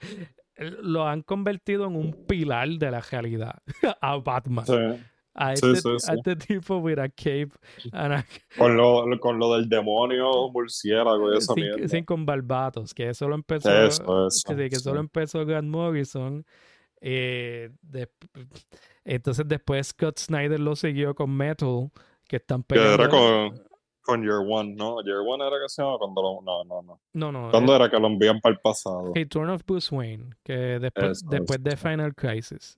lo han convertido en un pilar de la realidad a Batman. Sí. A este, sí, a sí. este tipo with a cape a- Con lo, con lo del demonio murciélago y esa sin, mierda. sin con barbatos, que eso lo empezó, Eso, eso, que, solo empezó Grant Morrison. eh, de- entonces después Scott Snyder lo siguió con Metal, que están Que era peleando. con, con Year One, ¿no? Year One era que se llama cuando lo. No, no, no. No, no. ¿Cuándo eh, era que lo envían para el pasado? Return of Bruce Wayne, que después, Eso, después de eso. Final Crisis.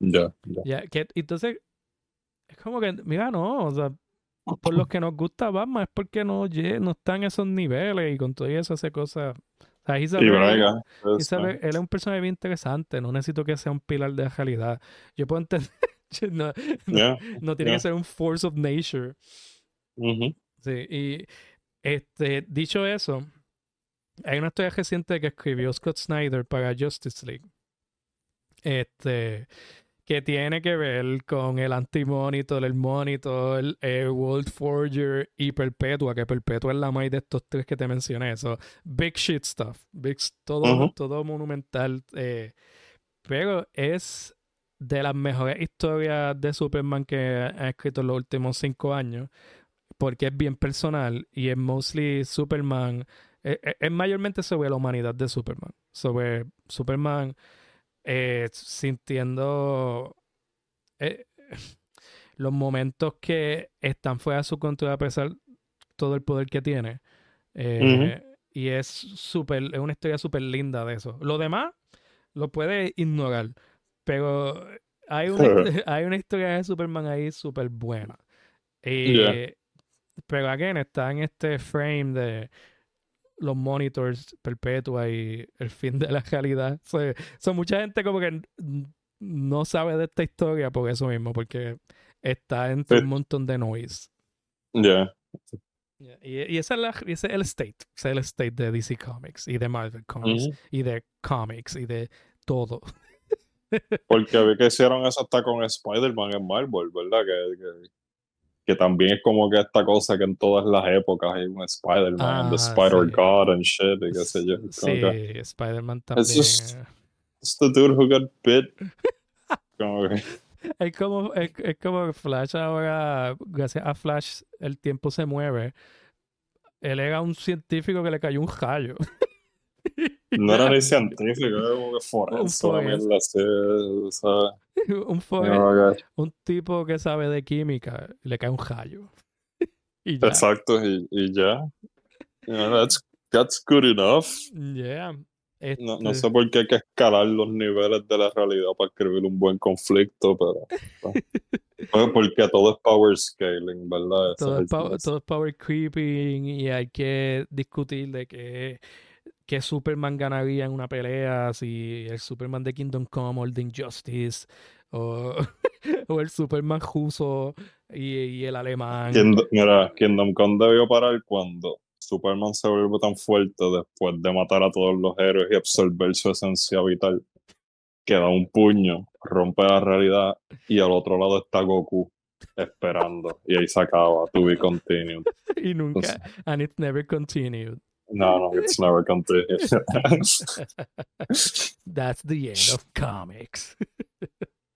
Ya, ya. Ya, que, entonces, es como que, mira, no, o sea, por los que nos gusta Batman es porque no, no están esos niveles y con todo eso hace cosas. O sea, a Y brega. very- él es un personaje bien interesante, no necesito que sea un pilar de la realidad. Yo puedo entender, no, no, no tiene yeah. que ser un force of nature. Ujú. Sí, y este, dicho eso, hay una historia reciente que escribió Scott Snyder para Justice League. Este, que tiene que ver con el Anti-Monitor, el Monitor, el Airworld Forger y Perpetua, que Perpetua es la más de estos tres que te mencioné. Eso, big shit stuff. Big, todo, todo monumental. eh, pero es de las mejores historias de Superman que ha escrito en los últimos cinco años porque es bien personal y es mostly Superman, es, es- es mayormente sobre la humanidad de Superman, sobre Superman eh, sintiendo eh, los momentos que están fuera de su control a pesar todo el poder que tiene. Eh, Y es súper, es una historia súper linda de eso. Lo demás lo puede ignorar, pero hay una, hay una historia de Superman ahí súper buena. Yeah. Pero again, está en este frame de los monitors perpetua y el fin de la realidad. Son mucha gente como que no sabe de esta historia por eso mismo, porque está entre un montón de noise. Ya. Y, y ese, es la, ese, es el state, ese es el state de DC Comics y de Marvel Comics y de comics y de todo. Porque vi que hicieron eso hasta con Spider-Man en Marvel, ¿verdad? Que, que, también es como que esta cosa que en todas las épocas hay un Spider-Man, The ah, Spider-God and shit, y qué sé yo. Sí, Spider-Man también. It's just, it's the dude who got bit. como que... Es como, es, como Flash ahora, gracias a Flash, el tiempo se mueve. Él era un científico que le cayó un rayo. No era ni científico, era como que forense, un forense. un tipo que sabe de química, le cae un rayo. y ya. Exacto, y, y ya. Yeah, that's, that's good enough. Yeah. No, no, este sé por qué hay que escalar los niveles de la realidad para escribir un buen conflicto, pero. porque todo es power scaling, ¿verdad? Todo es, power, todo es, power, creeping y hay que discutir de que, que Superman ganaría en una pelea, si el Superman de Kingdom Come o el de Injustice, o, o el Superman ruso y, y el alemán. mira, Kingdom Come debió parar cuando Superman se vuelve tan fuerte después de matar a todos los héroes y absorber su esencia vital que da un puño, rompe la realidad y al otro lado está Goku esperando y ahí se acaba, to be continued. y nunca, and it's never continued. No, no, it's never continued. That's the end of comics.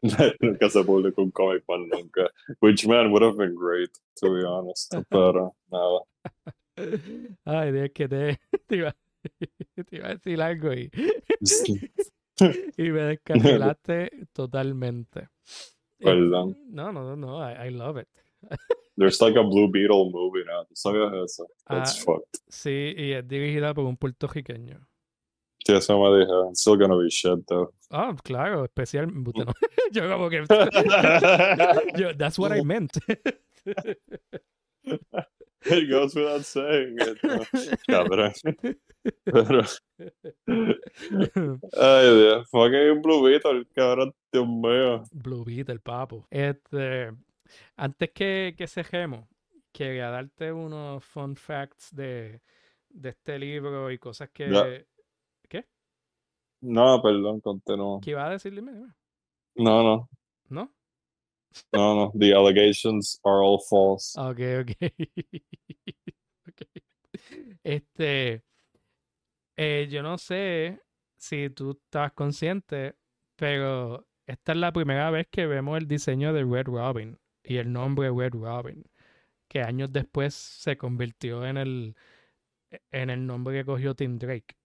nunca se publicó un comic man nunca. Which man would have been great, to be honest. Pero nada. Ay, Dios, que te, te, iba, te iba a decir algo y, y me descarrilaste totalmente. Perdón. Eh, no, no, no, I, I love it. There's like a Blue Beetle movie now. ¿Sabías eso? That's ah, fucked. Sí, y es dirigida por un puertorriqueño. Sí, eso me dijo. It's still gonna be shit, though. Ah, claro, especial. No. yo como que... yo, that's what I meant. It goes without saying. Cabrón. Pero. Ay, Dios. Un Blue Beetle, cabrón, Dios mío. Blue Beetle, papo. Este. Antes que, que cejemos, quería darte unos fun facts de, de este libro y cosas que. ¿Qué? No, perdón, continúo. ¿Qué iba a decir? Dime, No, no. ¿No? No, no, the allegations are all false. Ok, ok. okay. Este, eh, yo no sé si tú estás consciente, pero esta es la primera vez que vemos el diseño de Red Robin y el nombre Red Robin, que años después se convirtió en el, en el nombre que cogió Tim Drake.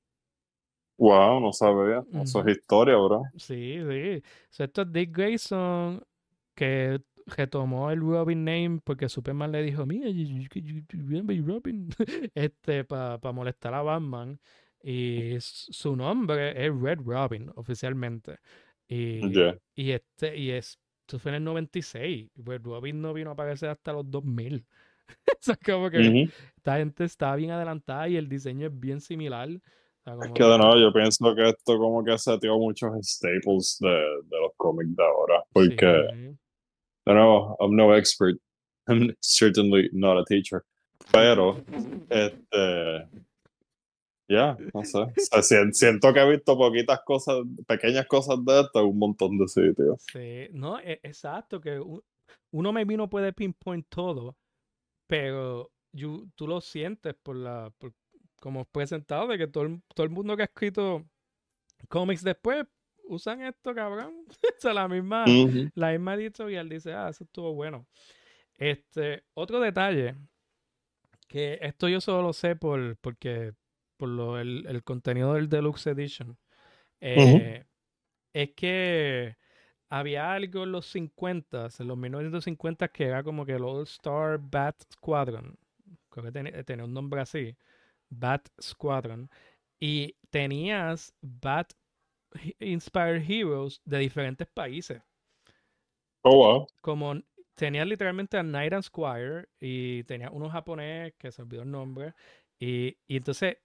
Wow, no sabía. Eso es historia, bro. Sí, sí. esto es Dick Grayson que retomó el Robin name porque Superman le dijo, mira, Robin, este, para molestar a Batman. Y su nombre es Red Robin, oficialmente. Y, y este, y es, esto fue en el 96. Red Robin no vino a aparecer hasta los 2000. o sea, como que esta gente está bien adelantada y el diseño es bien similar. es que de nuevo yo pienso que esto como que setió muchos staples de, de los cómics de ahora. Porque no, no, I'm no expert. I'm certainly not a teacher. Pero, este, ya, no sé. siento que he visto poquitas cosas, pequeñas cosas de esto en un montón de sitios. Sí, no, e, exacto, que uno maybe no puede pinpoint todo, pero tú lo sientes por la, por, como presentado, de que todo todo el mundo que ha escrito cómics después usan esto, cabrón. o sea, la misma, la misma editorial dice, ah, eso estuvo bueno. Este, otro detalle, que esto yo solo lo sé por, porque, por lo, el, el contenido del Deluxe Edition, eh, es que había algo en los 50, en los 1950, que era como que el All Star Bat Squadron. Creo que tenía, tenía un nombre así. Bat Squadron. Y tenías Bat Inspired Heroes de diferentes países. Oh, wow. Como tenía literalmente a Knight and Squire y tenía uno japonés que se olvidó el nombre. Y, y entonces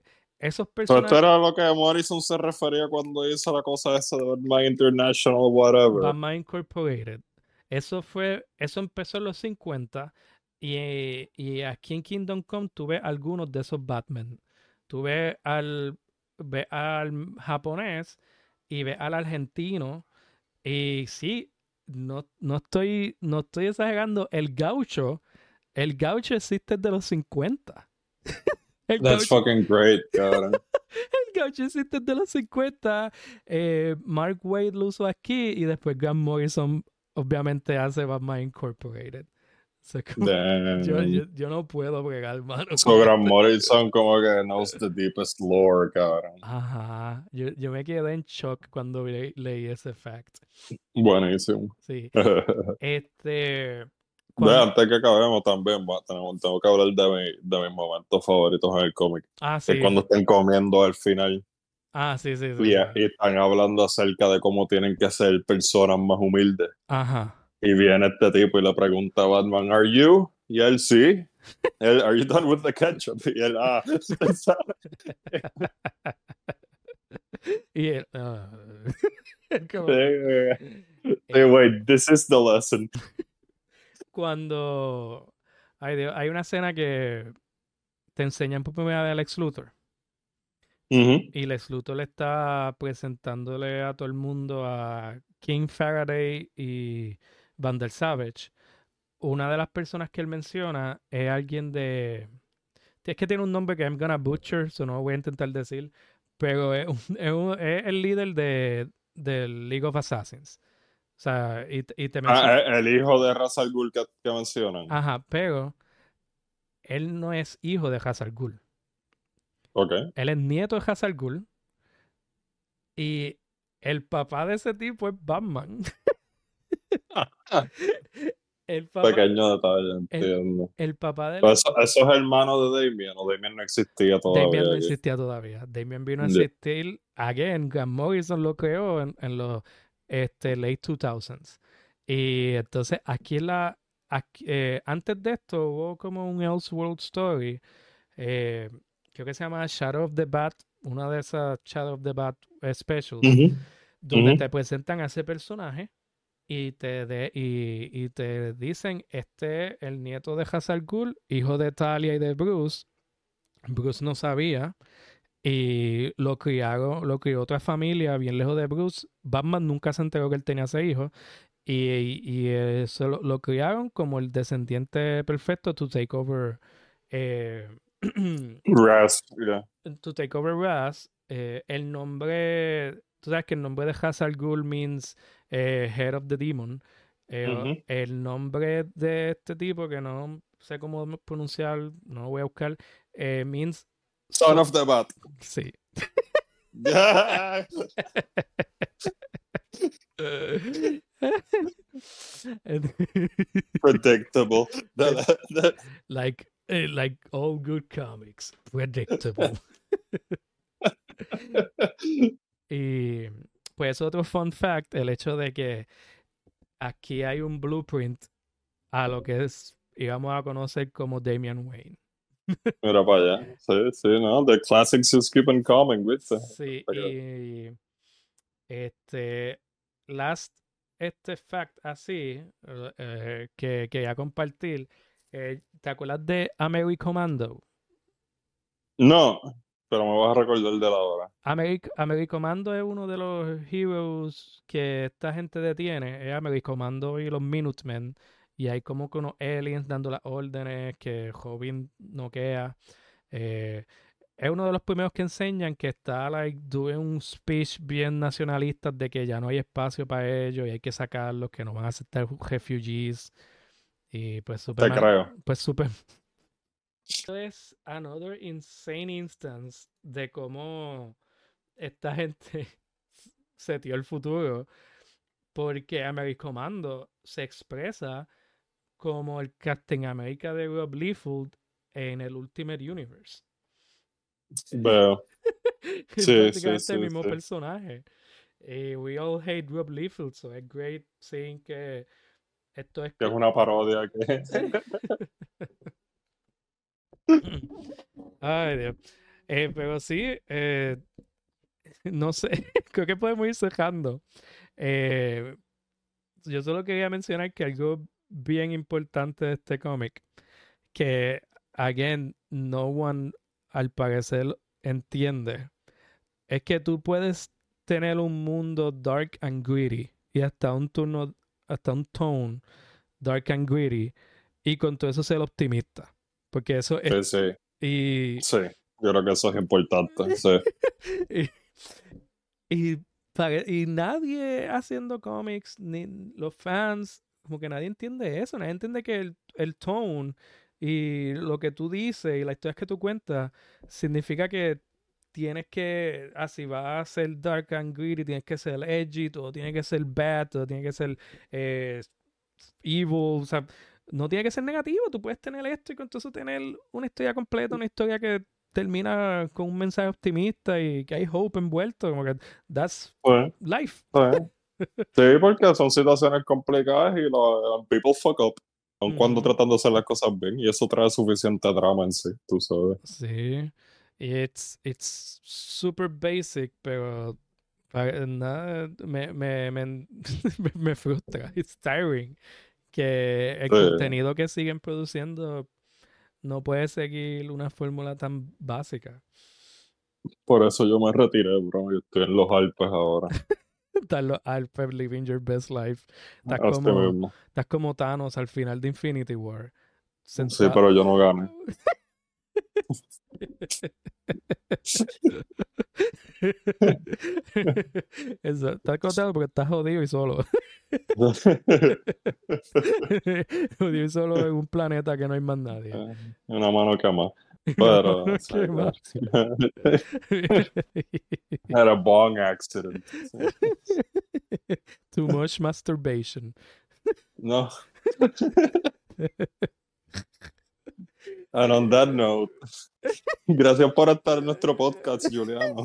esos So, personajes. esto era lo que Morrison se refería cuando hizo la cosa esa de Batman International, whatever. Batman Incorporated. Eso fue, eso empezó en los 50 y, y aquí en Kingdom Come tuve algunos de esos Batman. Tuve al, ve al japonés y ve al argentino y sí, no, no estoy, no estoy exagerando, el gaucho, el gaucho existe desde los 50. El That's fucking great, cabrón. el gaucho existe desde los 50. eh, Mark Wade lo usó aquí y después Grant Morrison obviamente hace Batman Incorporated. O sea, como- Damn. yo, yo, yo no puedo bregar, mano. So, Grant Morrison como que knows the deepest lore, cabrón. Ajá. Yo, yo me quedé en shock cuando le- leí ese fact. Buenísimo. Sí. Este. Cuando- antes que acabemos también, tenemos- tengo que hablar de, mi- de mis momentos favoritos en el cómic. ah, Que sí. es cuando están comiendo al final Ah, sí, sí, sí. y, y están hablando acerca de cómo tienen que ser personas más humildes. Ajá. Y viene este tipo y le pregunta a Batman, ¿Are you? Y él sí. Él, ¿Are you done with the ketchup? Y él, ah, Y él. ah, sí, sí, wait, this is the lesson. Cuando ay Dios, hay una escena que te enseñan por primera vez a Lex Luthor y Lex Luthor le está presentándole a todo el mundo a King Faraday y Van der Savage. Una de las personas que él menciona es alguien de es que tiene un nombre que I'm gonna butcher, so no voy a intentar decir, pero es, un- es un- es el líder de del League of Assassins. Sea, y, te- y te menciona- Ah, eh, el hijo de Ra's al Ghul que, que mencionan. Ajá, pero él no es hijo de Hazard Ghul. Ok. Él es nieto de Hazard Ghul. Y el papá de ese tipo es Batman. el, papá, Pequeño detalle, entiendo. el papá de Pero eso, eso es hermano de Damien, o Damien no existía todavía. Damien no existía todavía. Damien vino a existir, again, Grant Morrison lo creó en, en los este, late 2000s. Y entonces aquí la, aquí- eh, antes de esto hubo como un Elseworld Story, eh, creo que se llama Shadow of the Bat, una de esas Shadow of the Bat specials, donde te presentan a ese personaje y te, de, y, y te dicen, este es el nieto de Hazard Ghul, hijo de Talia y de Bruce. Bruce no sabía y lo criaron, lo crió otra familia bien lejos de Bruce. Batman nunca se enteró que él tenía ese hijo y, y eso lo, lo criaron como el descendiente perfecto to take over eh, Raz, yeah. to take over Raz, eh, el nombre, tú sabes que el nombre de Hazard Ghul means eh, head of the demon. El nombre de este tipo, que no sé cómo pronunciar, no lo voy a buscar, means Son so- of the Bat. sí. Predictable. Like, eh, like all good comics, predictable. Y pues otro fun fact, el hecho de que aquí hay un blueprint a lo que es, íbamos a conocer como Damian Wayne. Mira para allá. Sí, sí, no. The classics just keep on coming, ¿viste? Sí, y este, last, este fact así, eh, que quería compartir, eh, ¿te acuerdas de American Commando? No, pero me vas a recordar de la hora. Americ Americommando es uno de los heroes que esta gente detiene. Es Americommando y los Minutemen. Y hay como que unos aliens dando las órdenes que Robin noquea. Eh, es uno de los primeros que enseñan que está like, doing un speech bien nacionalista de que ya no hay espacio para ellos y hay que sacarlos, que no van a aceptar refugees. Y pues Te Superman, creo. pues super. Esto es another insane instance de cómo esta gente se dio el futuro. Porque Americommando se expresa como el Captain America de Rob Liefeld en el Ultimate Universe. Veo. Es Sí, sí, prácticamente el mismo personaje. Y we all hate Rob Liefeld, so es great seeing que esto es Que es una parodia que. Ay, Dios. Eh, pero sí, eh, no sé, creo que podemos ir cerrando. Eh, yo solo quería mencionar que algo bien importante de este cómic, que, again, no one al parecer entiende, es que tú puedes tener un mundo dark and gritty y hasta un turno, hasta un tone dark and gritty y con todo eso ser optimista. Porque eso es... Sí, sí. Y, Sí, yo creo que eso es importante. Sí. y, y, y nadie haciendo cómics, ni los fans, como que nadie entiende eso. Nadie entiende que el, el tone y lo que tú dices y las historias que tú cuentas significa que tienes que, así va a ser dark and gritty, tienes que ser edgy, todo tiene que ser bad, todo tiene que ser eh, evil, o sea, no tiene que ser negativo, tú puedes tener esto y con todo eso tener una historia completa, una historia que termina con un mensaje optimista y que hay hope envuelto, como que that's Pues, life. sí. Sí, porque son situaciones complicadas y los people fuck up. Aun cuando tratando de hacer las cosas bien. Y eso trae suficiente drama en sí, tú sabes. Sí, it's, it's super basic, pero nada, me, me, me, me frustra, it's tiring, que el Sí. contenido que siguen produciendo no puede seguir una fórmula tan básica. Por eso yo me retiré, bro. Yo estoy en los Alpes ahora. Estás los Alpes living your best life. Estás como, estás como Thanos al final de Infinity War. Sí, pero yo no gané. Eso, estás contento porque estás jodido y solo. jodido y solo en un planeta que no hay más nadie. Una mano que más. Qué mal. Had a bong accident. Too much masturbation. No. And on that note, gracias por estar en nuestro podcast, Juliano.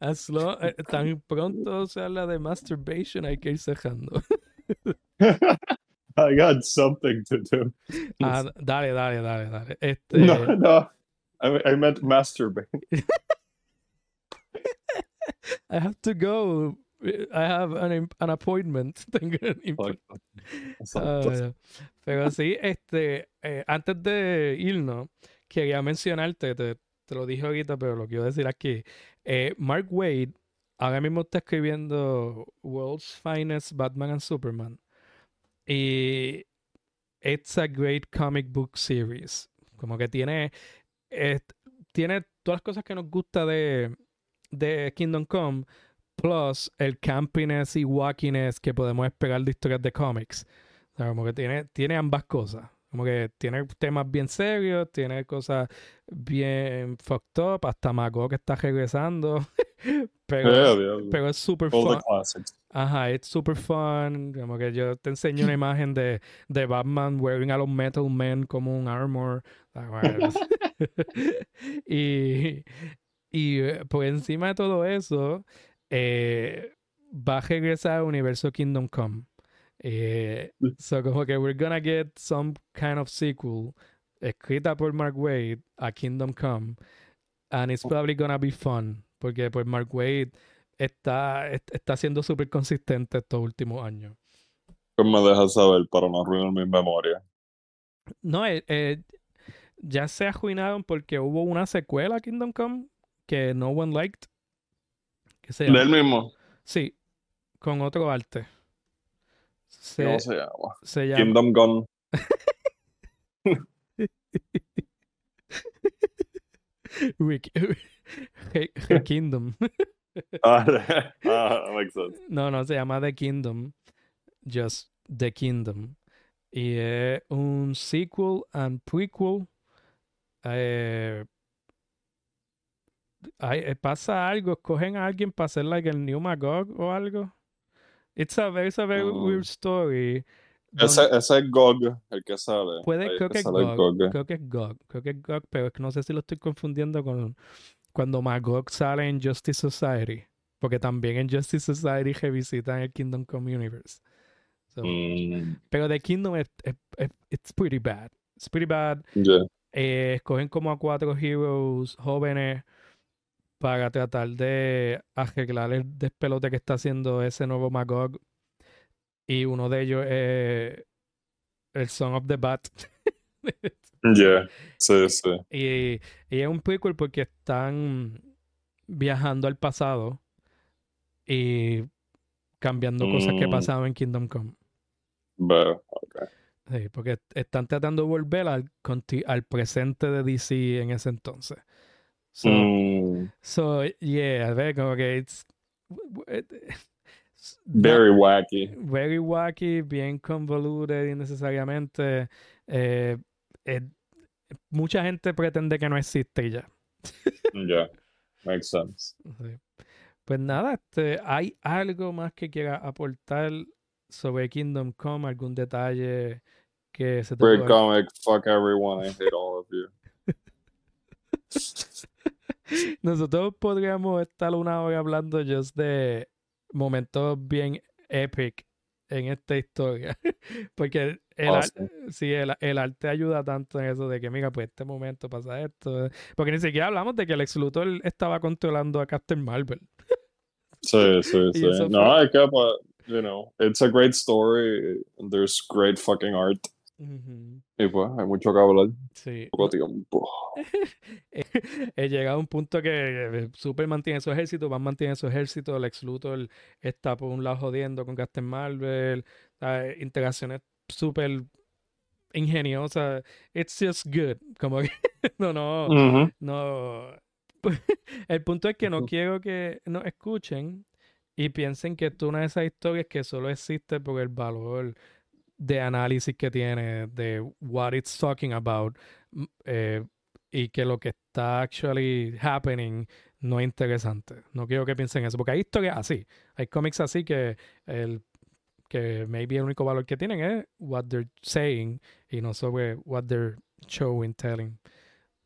As long- tan pronto se habla de masturbation, hay que ir cerrando. I got something to do. Ah, dale, dale, dale, dale. Este, No, no. I, I meant masturbate. I have to go. I have an, an appointment. Tengo un Exacto. Ah. Pero sí, este, eh, antes de irnos, quería mencionarte, te, te lo dije ahorita, pero lo quiero decir aquí. Eh, Mark Wade ahora mismo está escribiendo World's Finest Batman and Superman. Y it's a great comic book series. Como que tiene, tiene todas las cosas que nos gusta de, de Kingdom Come, plus el campiness y wackiness que podemos esperar de historias de cómics. O como que tiene, tiene ambas cosas. Como que tiene temas bien serios, tiene cosas bien fucked up, hasta Mago que está regresando. pero, Yeah, yeah. pero es super All fun. Ajá, es super fun. Como que yo te enseño una imagen de, de Batman wearing a los Metal Men como un armor. Y, y eh, por encima de todo eso, eh, va a regresar al universo Kingdom Come. Eh, so como que we're gonna get some kind of sequel escrita por Mark Wade a Kingdom Come. And it's probably gonna be fun. Porque pues Mark Wade está, est- está siendo súper consistente estos últimos años. Pues me dejas saber para no arruinar mi memoria. No, eh, eh, ya se arruinaron porque hubo una secuela a Kingdom Come que no one liked. Que se mismo. Sí, con otro arte. Se, ¿Cómo se llama? se llama Kingdom Gun. Kingdom. Ah, ah, makes sense. No, no, se llama The Kingdom. Just The Kingdom. Y es un sequel and prequel. Eh, eh, pasa algo, escogen a alguien para hacer like el New Magog o algo. It's a very, it's a very Mm. weird story. Ese, ese es GOG, el que sale. Puede, Ahí creo que sale GOG, GOG. creo que es GOG, creo que es GOG, pero es que no sé si lo estoy confundiendo con cuando Magog sale en Justice Society, porque también en Justice Society revisitan el Kingdom Come Universe. So, Mm, Pero The Kingdom es, es- es- it's pretty bad. It's pretty bad. yeah. Eh, escogen como a cuatro heroes jóvenes para tratar de arreglar el despelote que está haciendo ese nuevo Magog. Y uno de ellos es el Son of the Bat. Yeah. Sí, sí. y, y es un prequel porque están viajando al pasado y cambiando cosas que Mm. pasaban en Kingdom Come. Veo. Okay. Sí, porque están tratando de volver al presente de DC en ese entonces. So, Mm, so yeah, a ver, como que it's it- it's very wacky. very wacky, bien convoluted innecesariamente. Eh, eh, mucha gente pretende que no existe ya. Yeah. Makes sense. Sí. Pues nada, este, ¿hay algo más que quiera aportar sobre Kingdom Come? ¿Algún detalle que se te Great comic. Fuck everyone. I hate all of you. Nosotros podríamos estar una hora hablando just de momentos bien epic en esta historia. Porque el, ar- sí. sí, el, el arte ayuda tanto en eso de que, mira, pues este momento pasa esto. Porque ni siquiera hablamos de que el ex Luthor estaba controlando a Captain Marvel. Sí, sí, sí. No, fue- hay que, but, you know, it's a great story. There's great fucking art. Y pues, hay mucho que hablar. Sí. Poco tiempo. He llegado a un punto que eh, Superman tiene su ejército, Batman tiene su ejército, Lex Luthor está por un lado jodiendo con Captain Marvel, ¿sabes? interacciones súper ingeniosas. It's just good. Como que no, no, no. El punto es que no quiero que nos escuchen y piensen que esto es una de esas historias que solo existe por el valor de análisis que tiene de what it's talking about eh, y que lo que está actually happening no es interesante. No quiero que piensen eso, porque hay historias así, hay cómics así que el que maybe el único valor que tienen es what they're saying y no sobre what they're showing, telling.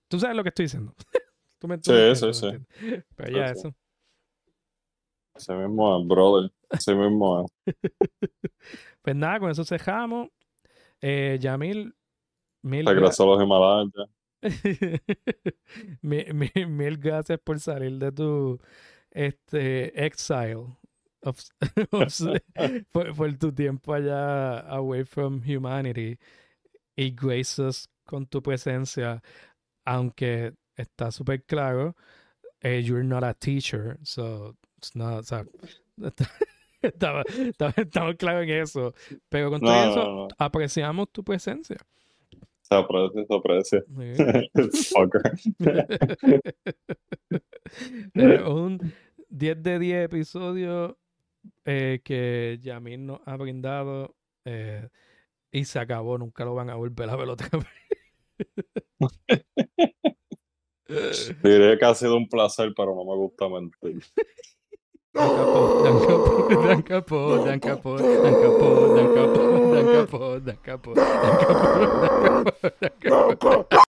Tú sabes lo que estoy diciendo. Tú me, Sí, sí, sí. Pero ya sí. eso. Ese mismo brother. Ese mismo es. Pues nada, con eso cerramos. Eh, Yamil, mil Regresó a los Himalayas. ya. Mi- mi- mil gracias por salir de tu este exile of- of- por, por tu tiempo allá away from humanity y grace us con tu presencia aunque está súper claro eh, you're not a teacher so it's not o sea, estaba- estaba- estamos claros en eso pero con todo No, eso no, no. apreciamos tu presencia Se aprecia, se aprecia. Sí. Fucker. Tenemos un 10 de 10 episodios eh, que Yamil nos ha brindado eh, y se acabó. Nunca lo van a volver a ver otra vez. Diré que ha sido un placer, pero no me gusta mentir. Dan capó, dan capó, dan capó, dan capó, dan capó, dan capó, dan capó, dan capó, dan capó, dan capó, dan capó.